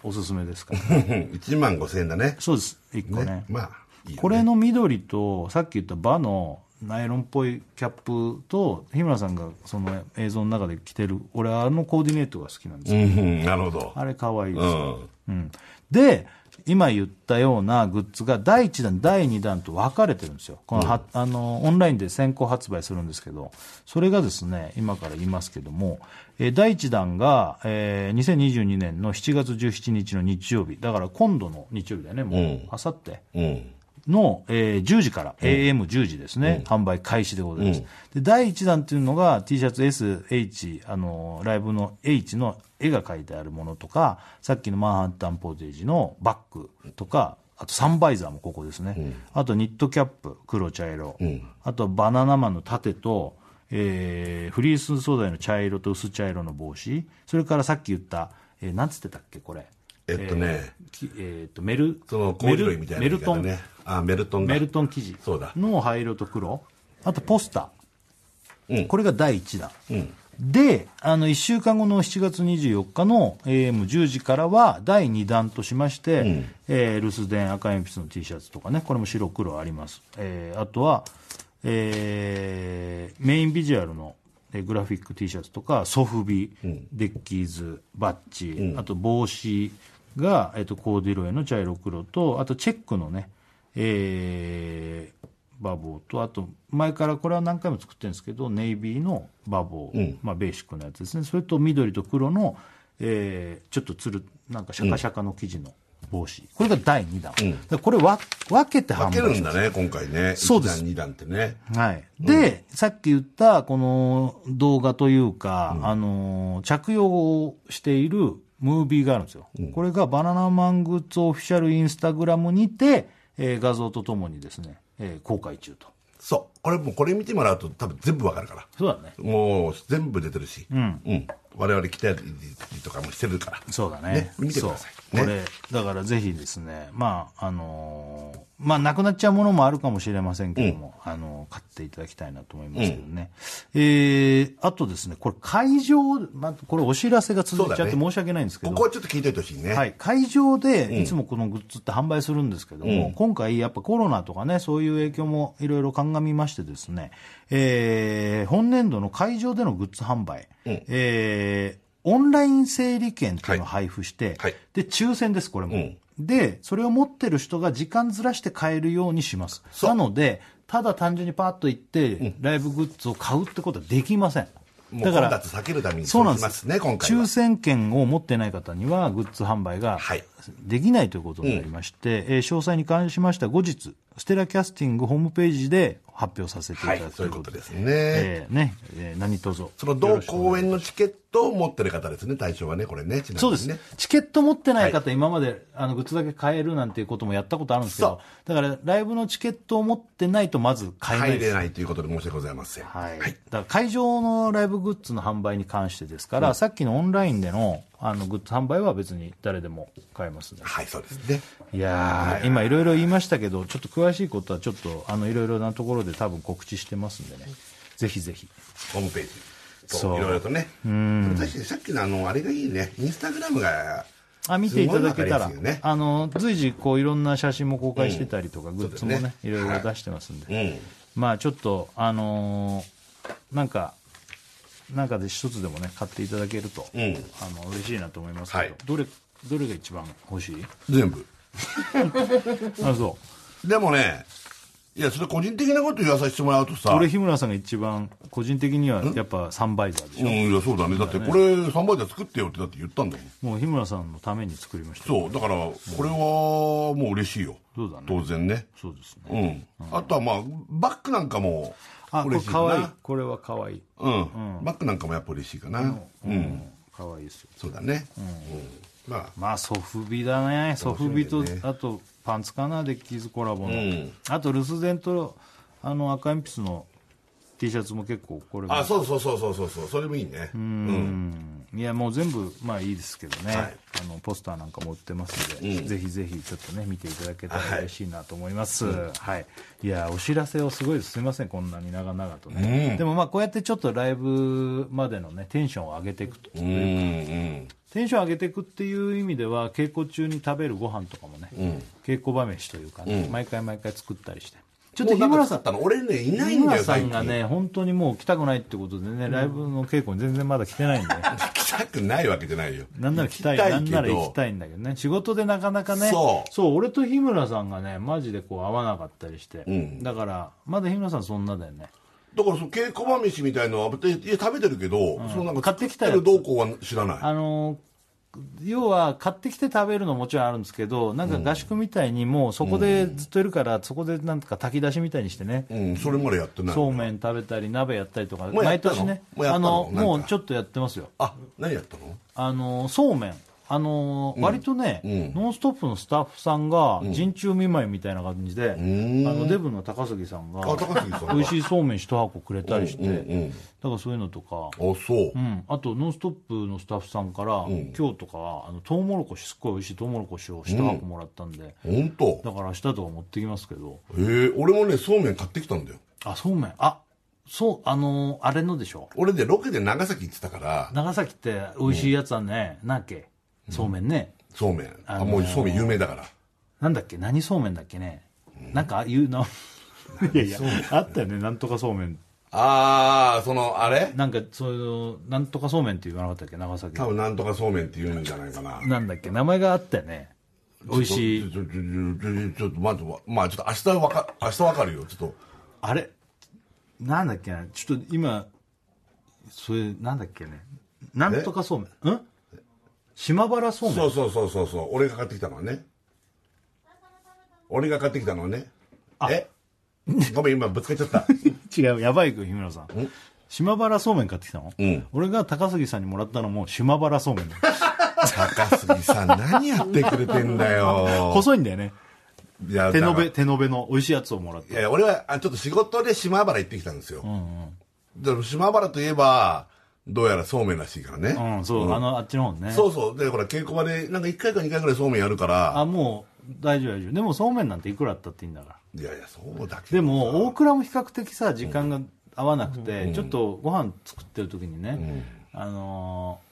おすすめですから。1万5千円だね。そうです。1個ね。ね。まあ、ね。これの緑とさっき言ったバのナイロンっぽいキャップと日村さんがその映像の中で着てる俺あのコーディネートが好きなんですよ、うん、なるほど。あれ可愛いですうよ、ん。うん。で今言ったようなグッズが第1弾第2弾と分かれてるんですよ。このは、あのオンラインで先行発売するんですけどそれがですね今から言いますけども、えー第1弾が、えー2022年の7月17日の日曜日。だから今度の日曜日だよねもう、うん。あさってうん。の、えー10時から、AM10 時ですね、販売開始でございます。で、第1弾というのが T シャツ SH、あの、ライブの H の絵が描いてあるものとか、さっきのマンハッタンポーテージのバッグとか、あとサンバイザーもここですね。あとニットキャップ、黒茶色。あとバナナマンの盾と、えーフリース素材の茶色と薄茶色の帽子。それからさっき言った、えーなんつってたっけ、これ。えっとね、きえーと、メル、そのコーデュロイみたいなメルトン、ね。あ、メルトンだ。メルトン生地。の灰色と黒。あとポスター、うん。これが第1弾、ん。であの1週間後の7月24日の AM10 時からは第2弾としまして、えー留守電赤鉛筆の T シャツとかね。これも白黒あります、えーあとは、えーメインビジュアルのえーグラフィック T シャツとかソフビ、デッキーズバッジ、あと帽子が、えっとコーディロイの茶色黒とあとチェックのね、えーバボーとあと前からこれは何回も作ってるんですけどネイビーのバボー、まあ、ベーシックなやつですね。それと緑と黒の、えーちょっとつるなんかシャカシャカの生地の帽子、これが第2弾、だからこれわ分けて販売分けるんだね、今回ね。そうです。1段、2段ってね。はい。で、さっき言った、この動画というか、あのー、着用をしているムービーがあるんですよ。これがバナナマングッズオフィシャルインスタグラムにて、えー画像とともにですね、えー公開中と。そう。これもうこれ見てもらうと多分全部わかるから。そうだね。もう全部出てるし。うん。我々来たりとかもしてるから。そうだね。ね見てくださいそうねこれ、だからぜひですね、まあ、あのーまあ、なくなっちゃうものもあるかもしれませんけども、あのー買っていただきたいなと思いますけどね。えーあとですね、これ会場、まあ、これお知らせが続いちゃって申し訳ないんですけど、ここはちょっと聞いておいてほしいね。はい、会場でいつもこのグッズって販売するんですけども、今回やっぱコロナとかね、そういう影響もいろいろ鑑みましてですね、えー本年度の会場でのグッズ販売、えーオンライン整理券っていうのを配布して、はい。で、抽選です、これも。うん。で、それを持ってる人が時間ずらして買えるようにします。なので、ただ単純にパーッと行って、ライブグッズを買うってことはできません。もう混雑避けるためにそうなんです。すね、今回は。抽。選券を持ってない方にはグッズ販売がはい。できないということになりまして、えー詳細に関しましては後日ステラキャスティングホームページで発表させていただくとはいそうこととですね。えーね。えー何卒。その同公演のチケットを持ってる方ですね、対象はね、これね。そうです、チケット持ってない方、今まであのグッズだけ買えるなんていうこともやったことあるんですけど、だからライブのチケットを持ってないとまず買えない入れないということで申し訳ございません。はい、だから会場のライブグッズの販売に関してですから、さっきのオンラインでのあのグッズ販売は別に誰でも買えますね。はい、そうですね。いやー今いろいろ言いましたけど、ちょっと詳しいことはちょっとあのいろいろなところで多分告知してますんでね、ぜひぜひ。ホームページそうと、いろいろとね。確かにさっきのあの、あれがいいね。インスタグラムが、あ見ていただけたら、ねあの随時こういろんな写真も公開してたりとか、グッズもねいろいろ出してますんで、うん。まあちょっとあのーなんかなんかで一つでもね買っていただけると、うん。あの嬉しいなと思いますけど、はいどれどれが一番欲しい？全部。あそでもね、いや、それ個人的なこと言わさせてもらうとさ、う俺日村さんが一番個人的にはやっぱサンバイザーでしうん、ょ、いや、そうだね。だってこれ、サンバイザー作ってよってだって言ったんだもん。もう日村さんのために作りましたそう、だから、これはもう嬉しいよ。そうだね当然ね。そうですねうん。あとはまあ、バッグなんかもあこれかかわいいな。これはかわいいうん。バッグなんかもやっぱ嬉しいかな。うん。かわいいですよそうだね。うん。まあ、まあソフビだねソフビと、あとパンツかなデッキーズコラボの、んあと留守電とあの赤鉛筆の T シャツも結構これも。あ、そうそうそうそうそうそう。それもいいね。うん。うんいやもう全部まあいいですけどね、はい。あのポスターなんかも売ってますので、ぜひぜひちょっとね見ていただけたら嬉しいなと思います、はい。い。やお知らせをすごいです。すみませんこんなに長々とね、でもまあこうやってちょっとライブまでのねテンションを上げていくと。うん。うん。テンション上げていくっていう意味では稽古中に食べるご飯とかもね、稽古場飯というかね、毎回毎回作ったりしてちょっと日村さん。ったの俺ね、いないんだよ。さんがね本当にもう来たくないってことでね、ライブの稽古に全然まだ来てないんで 来たくないわけじゃないよ。なんなら来たいなんなら行きたいんだけどね。仕事でなかなかねそう。俺と日村さんがねマジでこう会わなかったりして、ん。だからまだ日村さんそんなだよね。だからその稽古場飯みたいのは、食べてるけど、そのなんか買ってきたやつ。作る動向は知らない。あのー要は買ってきて食べるのももちろんあるんですけどなんか合宿みたいにもうそこでずっといるから、そこでなんとか炊き出しみたいにしてね、うん、それまでやってない。そうめん食べたり鍋やったりとか毎年ね。もうあのもうちょっとやってますよ。あ、何やったの？あのそうめんあの割とね、うん。ノンストップのスタッフさんが陣中見舞いみたいな感じで、ん。あのデブの高杉さんがあ、高杉さんが。美味しいそうめん一箱くれたりして、だからそういうのとか、あ、そう。う。ん、あと「ノンストップ!」のスタッフさんから、今日とかはあのトウモロコシすっごい美味しいトウモロコシを一箱もらったんで、本当。だから明日とか持ってきますけど。ええ俺もね、そうめん買ってきたんだよ。あそうめん？あそうあのーあれのでしょ？俺でロケで長崎行ってたから、長崎って美味しいやつはね、なんだっけ？そうめんね、そうめん。あ、あのーもうそうめん有名だから。なんだっけ？何そうめんだっけね、なんか言うな。いやいやあったよね。なんとかそうめん。あー、その、あれ？なんかそういうのなんとかそうめんって言わなかったっけ？長崎。多分なんとかそうめんって言うんじゃないかな。なんだっけ？名前があったよね。美味しい。ちょちょちょちょちょちょっと待って、まあちょっと明日わか、明日わかるよ。ちょっと、あれ？なんだっけ？なちょっと今それなんだっけね？なんとかそうめん？ん？島原そうめん。そうそうそうそうそう。俺が買ってきたのはね。俺が買ってきたのはね。え？ごめん今ぶつかっちゃった。違うやばいよ日村さん。島原そうめん買ってきたの、ん。俺が高杉さんにもらったのも島原そうめん。だ高杉さん何やってくれてんだよ。細いんだよね。手延べ手延べの美味しいやつをもらったいや俺はあちょっと仕事で島原行ってきたんですよ、でも島原といえばどうやらそうめんらしいからね、うんそう、あのあっちの方ね。そうそう。でほら稽古場でなんか1回か2回ぐらいそうめんやるから。あもう大丈夫大丈夫。でもそうめんなんていくらあったっていいんだから。いやいやそうだけど。でも大倉も比較的さ時間が合わなくて、ちょっとご飯作ってる時にね、あのー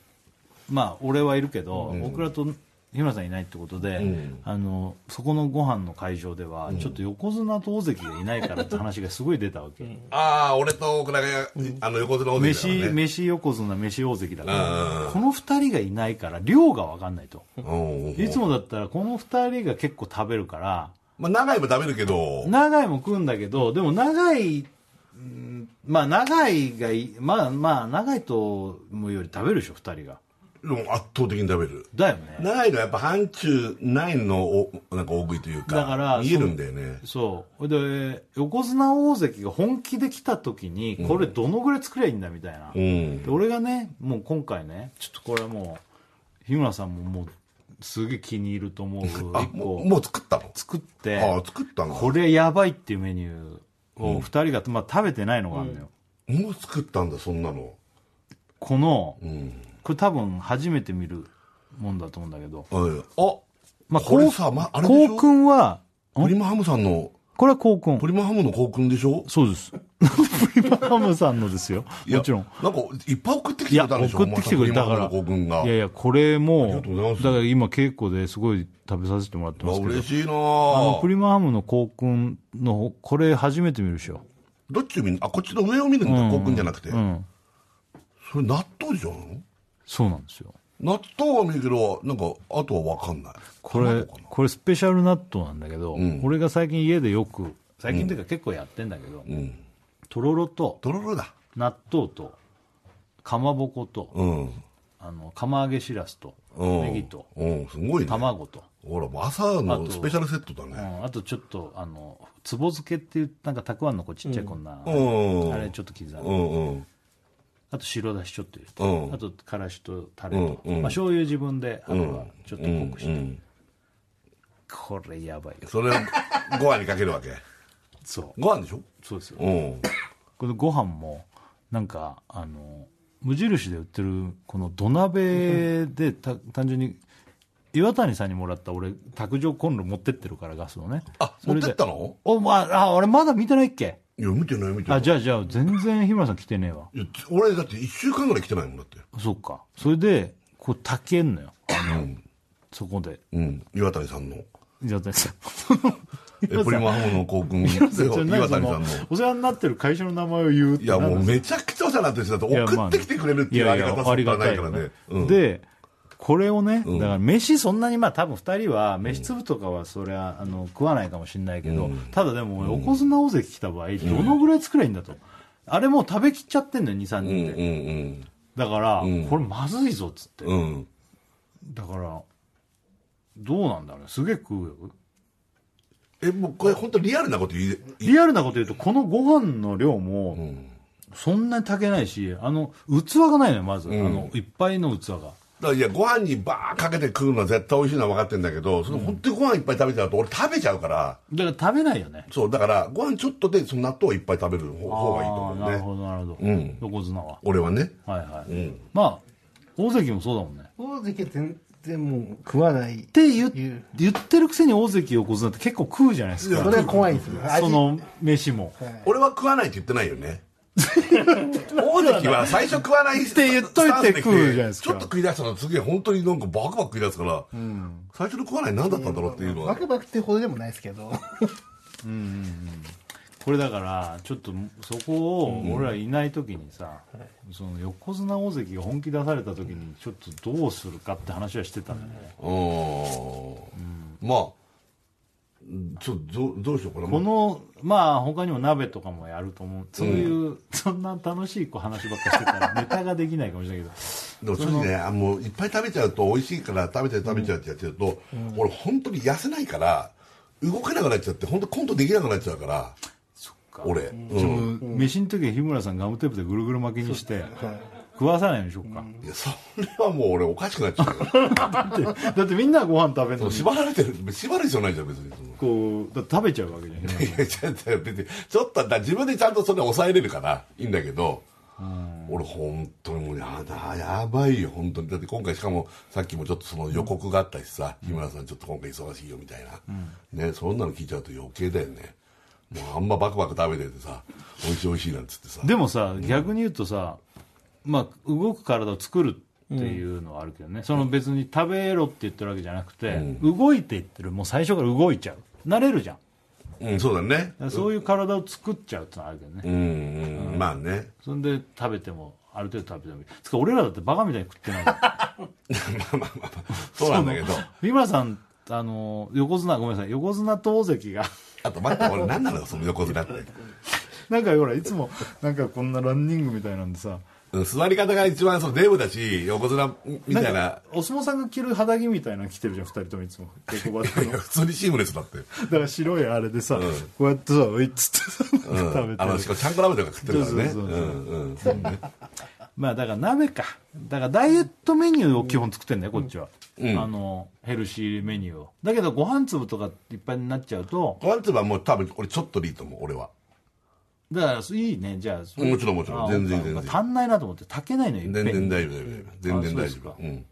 まあ俺はいるけど、大倉と日村さんいないってことで、あのそこのご飯の会場では、ちょっと横綱と大関がいないからって話がすごい出たわけ、ああ俺と大倉が、あの横綱大関だ飯飯横綱飯大関だから、この2人がいないから量が分かんないと、うん。いつもだったらこの2人が結構食べるからまあ長いも食べるけど。長いも食うんだけどでも長いうんまあ長いがまあまあ長いともより食べるでしょ2人が圧倒的に食べる。だよね。長いのはやっぱ範疇ないのおなんか大食いというかだから見えるんだよね。そう。で横綱大関が本気で来た時にこれどのぐらい作りゃいいんだみたいな、うん。で俺がねもう今回ねちょっとこれはもう日村さんももうすげえ気に入ると思うあ一個もうもう作ったの？作ってああ作ったんだこれやばいっていうメニューを2人が、まあ、食べてないのがあるのよ、もう作ったんだそんなの。このうんこれ多分初めて見るもんだと思うんだけど、うんあまあ、これさまあれでしょ？こうくんはプリマハムさんの。これはこうくん。プリマハムのこうくんでしょ？そうです。プリマハムさんのですよ？いやもちろん。なんかいっぱい送ってきてくれたんでしょ？送ってきてくれたから。またプリマハムのこうくんが。いやいやこれもりがとうございます。だから今稽古ですごい食べさせてもらってますけど。あ嬉しいなあ。のあプリマハムのこうくんのこれ初めて見るでしょ。どっちを見るあこっちの上を見るんだこうくんじゃなくて。うん。それ納豆じゃん？そうなんですよ。納豆は見るけどなんかあとは分かんない。これこれスペシャル納豆なんだけど、ん。俺が最近家でよく最近というか結構やってんだけど、うん。とろろととろろだ。納豆とかまぼこと、うん。あの釜揚げしらすとうん。ネギとうん。すごいね。卵と、ほら朝のスペシャルセットだうねん。あとちょっとあのつぼ漬けっていうなんかたくあんのこうちっちゃいこんな、うん。あれちょっと刻んで、あと白だしちょっと入れて、うん。あとからしとタレと、うんうん。まあ醤油自分であとはちょっとうん濃くして、うんこれやばいよ。それをご飯にかけるわけ？そう。ご飯でしょ？そうですよ。うん。このご飯もなんかあの無印で売ってるこの土鍋でた 単純に岩谷さんにもらった俺卓上コンロ持ってってるからガスのね。あ持それでってったの？お、まあ、あ俺まだ見てないっけ？いや見てない見てない。あじゃあじゃあ全然日村さん来てねえわ。いや俺だって1週間ぐらい来てないもんだって。そっか。それでこう炊けんのよ。あの、そこで。うん。岩谷さんの。岩谷さん。えプリマハムの航空岩谷さんのお世話になってる会社の名前を言うっていやもうめちゃくちゃお世話になってる人だと送ってきてくれるっていうありがたさったらないからね。うん。でこれをね、だから飯そんなにまあ多分2人は飯粒とかはそりゃあの食わないかもしれないけど、ただでも横綱大関来た場合どのぐらい作ればいいんだと、あれもう食べきっちゃってんのよ23うん人で、うん。だから、ん。これまずいぞっつって、うん。うんだからどうなんだろうね。すげえ食うよ。えもうこれ本当リアルなこと言う？リアルなこと言うとこのご飯の量もそんなに炊けないしあの器がないのよまず、あのいっぱいの器がだいやご飯にバーかけて食うのは絶対美味しいのは分かってるんだけどその本当にご飯いっぱい食べちゃうと俺食べちゃうから。だから食べないよね。そうだからご飯ちょっとでその納豆をいっぱい食べる方方がいいと思うあーなるほねどなるほど、うん。横綱は。俺はね。はいはい、うん。まあ大関もそうだもんね。大関は全然もう食わない。って言っ言ってるくせに大関横綱って結構食うじゃないですか。それは怖いんですよ。味その飯も。俺は食わないって言ってないよね 大関は最初食わないって言っといて食うじゃないですか。ちょっと食い出したら次本当になんかバクバク食い出すから、最初の食わない何だったんだろうっていうのはバクバクってほどでもないですけど。これだからちょっとそこを俺らいない時にさ、その横綱大関が本気出された時にちょっとどうするかって話はしてたんだよね、うんまあちょっとどうどうしようかな。このまあ他にも鍋とかもやると思う。そういう、そんな楽しいこう話ばっかしてたらネタができないかもしれないけど。でも正直ねあもういっぱい食べちゃうと美味しいから食べちゃう食べちゃうってやっちゃうと、俺本当に痩せないから動けなくなっちゃって本当コントできなくなっちゃうから。俺、うん。飯の時は日村さんガムテープでぐるぐる巻きにして食わさないようにしようか、いやそれはもう俺おかしくなっちゃうよ。だってだってみんながご飯食べるの。に縛られてる。縛る必要ないじゃん別にその。こうだって食べちゃうわけじゃん。日村さんいやちょっと別に。ちょっとだ自分でちゃんとそれ抑えれるからいいんだけど、俺本当にもうやだやばいよ本当に。だって今回しかもさっきもちょっとその予告があったしさ、日村さんちょっと今回忙しいよみたいな、ねそんなの聞いちゃうと余計だよね。もうあんまバクバク食べててさ美味しい美味しいなんつってさ。でもさ逆に言うとさ、まあ、動く体を作るっていうのはあるけどね、その別に食べろって言ってるわけじゃなくて、動いていってる。もう最初から動いちゃう。慣れるじゃん。うんそうだね。そういう体を作っちゃうってのはあるけどね、うん、うん、まあね。そんで食べてもある程度食べてもいい。つか俺らだってバカみたいに食ってない そうなんだけど。三村さんあの横綱ごめんなさい。横綱と大関が。あと待って俺何なのよその横綱って、なんかほらいつもなんかこんなランニングみたいなんでさうん、座り方が一番そのデブだし横綱みたいな。かお相撲さんが着る肌着みたいなの着てるじゃん二人ともいつも。稽古場でいや 普通にシームレスだって、だから白いあれでさ、こうやってさ「うい」っつってさ、うん、食べてあのしかもちゃんこ鍋とか食ってるからね。そうそうそうう。んうん。そうねまあだから鍋かだからダイエットメニューを基本作ってんだよこっちは、あのヘルシーメニューを。だけどご飯粒とかいっぱいになっちゃうとワンツーはもう多分俺ちょっとでいいと思う俺はだからいいね。じゃあもちろんもちろん。あ全然全然。足んないなと思って炊けないのよ全然大丈夫全然大丈夫。うん。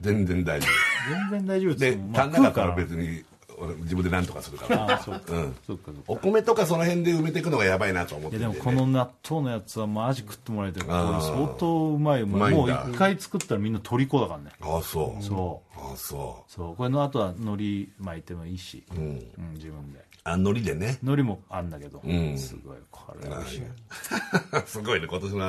全然大丈全然大丈夫夫で足んなかったら。別に俺自分で何とかするから。あそうか、うん。そうかそうか。お米とかその辺で埋めていくのがやばいなと思って。いやでもこの納豆のやつはマジ食ってもらいたいこれあー相当うまいうまいうもうまいんだ一回作ったらみんな虜だからね。ああそう。そう。ああそそう。これの後は海苔巻いてもいいし、ううん。うん、自分で。あ海苔でね。海苔もあんだけど、ん。すごい。これ美味しいすごいね。今年の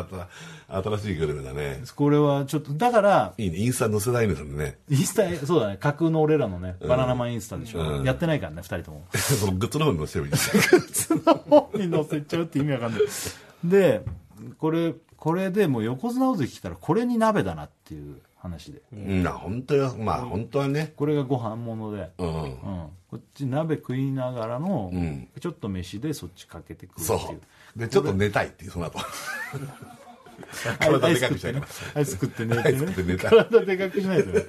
新新しいグルメだね。これはちょっとだからいいね。インスタ載せないねそれね。インスタそうだね。架空の俺らのねバナナマンインスタでしょ、やってないからね2人とも。そのグッズの方に載せればいいです。本に載せちゃうって意味わかんない。でこれこれでもう横綱大関来たらこれに鍋だなっていう話で。うん。本当よ。まあ本当はね。これがご飯もので、うん。うん、こっち鍋食いながらの、ん。ちょっと飯でそっちかけて食うってそいう。う。でちょっと寝たいっていうその後。ア 体イでかくしたいかス食ってね。らアイス食って寝てね。体でかくしないとね。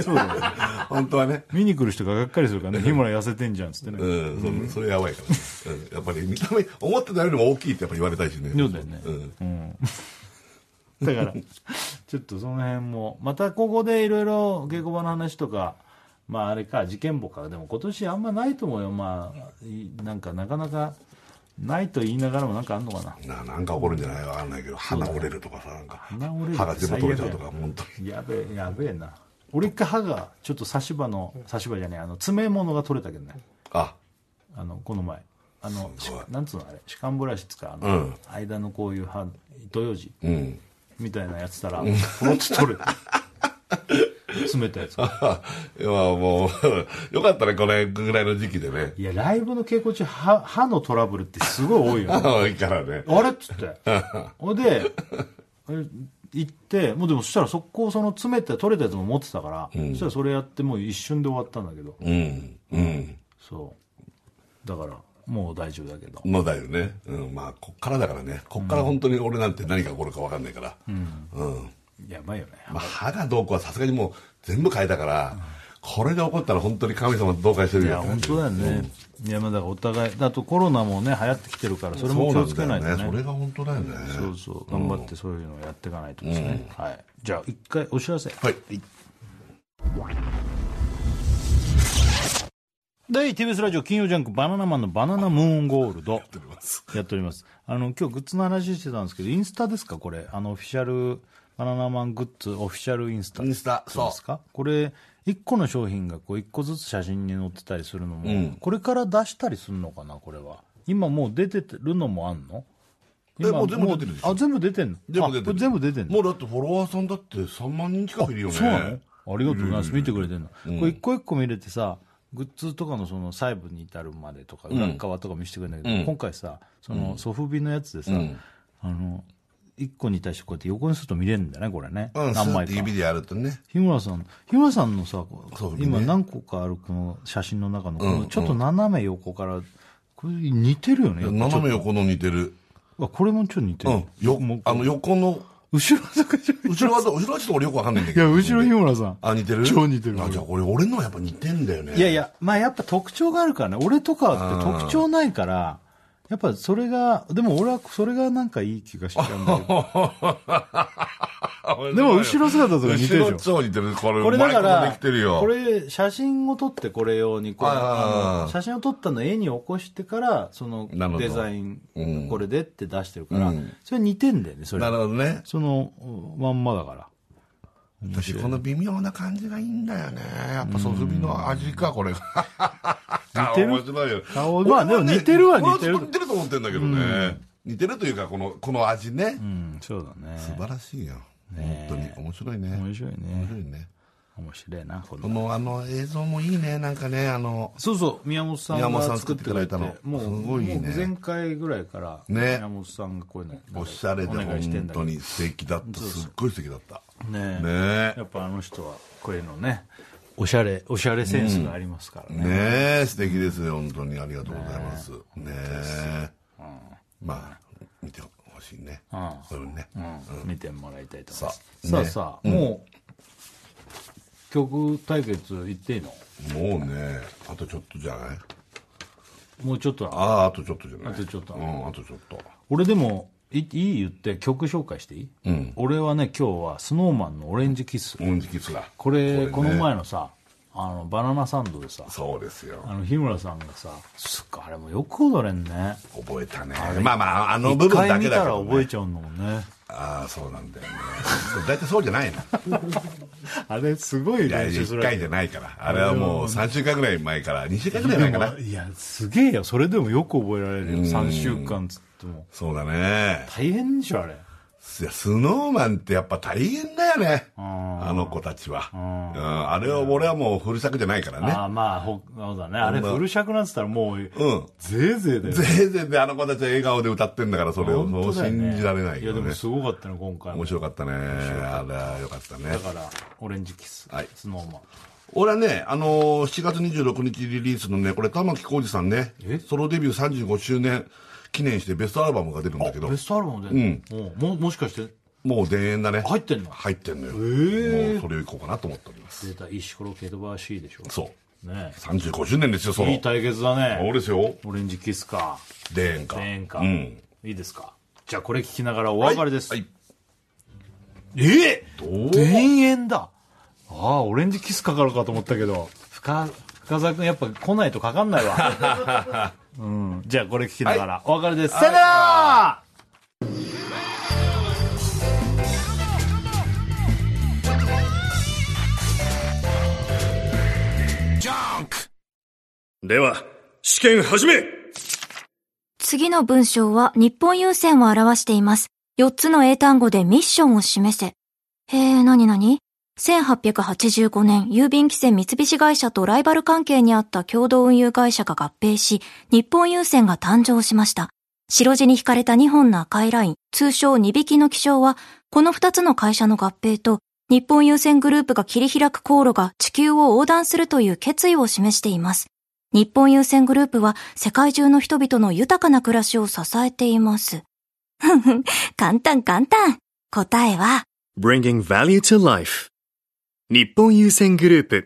そうだよね。本当はね。見に来る人ががっかりするからね。日村痩せてんじゃんっつってね、うん、そそれやばいから、うん、やっぱり見た目思ってたよりも大きいってやっぱ言われたいしね。そうだよね。うん。だからちょっとその辺もまたここでいろいろ稽古場の話とかまああれか事件簿か。でも今年あんまないと思うよ。まあいなんかなかなかないと言いながらもなんかあんのかな？ななんか起こるんじゃない？わかんないけど鼻折れるとかさなんか。鼻折れる。歯が全部取れちゃうとか本当に。やべえやべえな。俺一回歯がちょっと差し歯の差し歯じゃねえあの詰め物が取れたけどね。あ。あのこの前。あのなんつうのあれ？歯間ブラシつかあの、うん。間のこういう歯糸ようじうん。みたいなやつたらポロッと取れた 詰めたやつがいやもう よかったねこれぐらいの時期でね。いやライブの稽古中歯歯のトラブルってすごい多いよね。多いからね。あれっつって。ほいで行ってもうでもそしたら速攻その詰めて取れたやつも持ってたから、そしたらそれやってもう一瞬で終わったんだけど。うんうん。そう。だからもう大丈夫だけど。のだよね、うん、まあこっからだからね。こっから本当に俺なんて何が起こるか分かんないから。うん、やばいよね。まあ、歯がどうこうはさすがにもう全部変えたから、これで起こったら本当に神様どうかしてるいやよって本当だよね、いやまあだからお互いあとコロナもね流行ってきてるからそれも気をつけないとね。ねそれが本当だよね。そうそう。頑張ってそういうのをやっていかないとですね、はい。じゃあ一回お知らせ。はい。で TBS ラジオ金曜ジャンク「バナナマンのバナナムーンゴールド」ております。やっております。あの今日グッズの話してたんですけどインスタですかこれ。あのオフィシャルバナナマングッズオフィシャルインスタ。インスタそう。ですか？これ1個の商品がこう1個ずつ写真に載ってたりするのも、ん。これから出したりするのかなこれは？今もう出てるのもあんの？今えもう全部出てるでしょ？あ全部出てんの？全部出てる。あこれ全部出てんの？もうだってフォロワーさんだって3万人近くいるよね。そうなの？ありがとうございます。見てくれてんの、これ一個一個見れてさグッズとかのその細部に至るまでとか、ん裏側とか見せてくれるんだけど、うん。今回さ、そのソフビのやつでさ、うん。あの、1個に対してこうやって横にすると見れるんだよね、これね。うん、何枚か。DVD あるとね。日村さん、日村さんのさ、ね今何個かあるこの写真の中の、ちょっと斜め横から、これ似てるよね。斜め横の似てる。あこれもちょっと似てる。うん。よあの、横の、後ろとかじゃ後ろはど、後ろはちょっと俺よくわかんないんだいや、けど。後ろ日村さん。あ、似てる？超似てるあ、じゃあこれ俺のはやっぱ似てんだよね。いやいや、まあやっぱ特徴があるからね。俺とかって特徴ないから、やっぱそれが、でも俺はそれがなんかいい気がしちゃうんだけど。でも後ろ姿とか似てるでしょ似てる。これ、これだから。これ写真を撮ってこれ用にこ写真を撮ったの絵に起こしてから、そのデザインうん、これでって出してるから、うんそれ似てんだよね、それな。るほどね。そのまんまだから。私、この微妙な感じがいいんだよね。やっぱソフビの味か、これが。似てる？顔まあでも似てるは似てる似てると思ってんだけどね。似てるというか、この、この味ねう。ん、そうだね。素晴らしいよ。本当に。面白いね。面白いね面白いね。面白いな、ここの。の、あの、映像もいいね。なんかね、あの、そうそう、宮本さん宮本さんが作ってくれたのもう、すごいねもう前回ぐらいから、ね宮本さんがこういうの、おしゃれで本当に素敵だった。すっごい素敵だった。ねねえやっぱあの人は、こういうのね、おしゃれ、おしゃれセンスがありますからね。ねえ、素敵ですよ。本当にありがとうございます。ねえ。まあ、見てほしいね。うんうんね。うん見てもらいたいと思います。さあねさあもう、曲対決いっていいの？もうね、あとちょっとじゃない？もうちょっとなああ、あとちょっとじゃないあとちょっとうん、あとちょっと。俺でも、いいい言って曲紹介していい、うん俺はね、今日はスノーマンのオレンジキス。オレンジキスだ。これ、ねこの前のさ、あの、バナナサンドでさ、そうですよ。あの、日村さんがさ、すっあれもよく踊れんね。覚えたね。まあまあ、あの部分だけだけ一回見たらど、ね。覚えちゃうんだもんね。ああ、そうなんだよね。大体そうじゃないの。あれ、すごい練習一回じゃないから。あれはもう3週間ぐらい前から、2週間ぐらい前かな。いや、すげえよ。それでもよく覚えられるよ。3週間つっても。そうだね。大変でしょ、あれ。いや、スノーマンってやっぱ大変だよね。んあの子たちは。んうんあれは俺はもうフル尺じゃないからね。ああ、まあ、ほそうだね。あれ、そんなフル尺なんつったらもう、うん。ぜいぜいだよ。全然であの子たちは笑顔で歌ってんだから、それをね信じられないいや、でも。すごかったね、今回も面。白かったね。あれはよかったねだ。から、オレンジキス、はいスノーマン。俺はね、あのー7月26日リリースのね、これ玉置浩二さんねえ、ソロデビュー35周年記念してベストアルバムが出るんだけどベ、ストアルバムで、うん、ももしかして、もう田園だね。入ってんの？入ってんのよ。えもうそれをいこうかなと思っております。出た石ころケドバーシーでしょ。そう。ね35周年ですよ、その。いい対決だね。そうですよ。オレンジキスか。田園か。田園か。うん。いいですか？じゃあこれ聞きながらお別れです。はい。え？えどう？田園だ。ああ、オレンジキスかかるかと思ったけど、深、深澤君やっぱ来ないとかかんないわ。うん。じゃあこれ聞きながらお別れです。さよならでは、試験始め次の文章は日本郵船を表しています。4つの英単語でミッションを示せ。へえ、なになに ?1885 年、郵便規制三菱会社とライバル関係にあった共同運輸会社が合併し、日本郵船が誕生しました。白地に引かれた2本の赤いライン、通称2匹の気象は、この2つの会社の合併と、日本郵船グループが切り開く航路が地球を横断するという決意を示しています。日本郵船グループは世界中の人々の豊かな暮らしを支えています。ふふ、簡単簡単。答えは、Bringing Value to Life 日本優先グループ。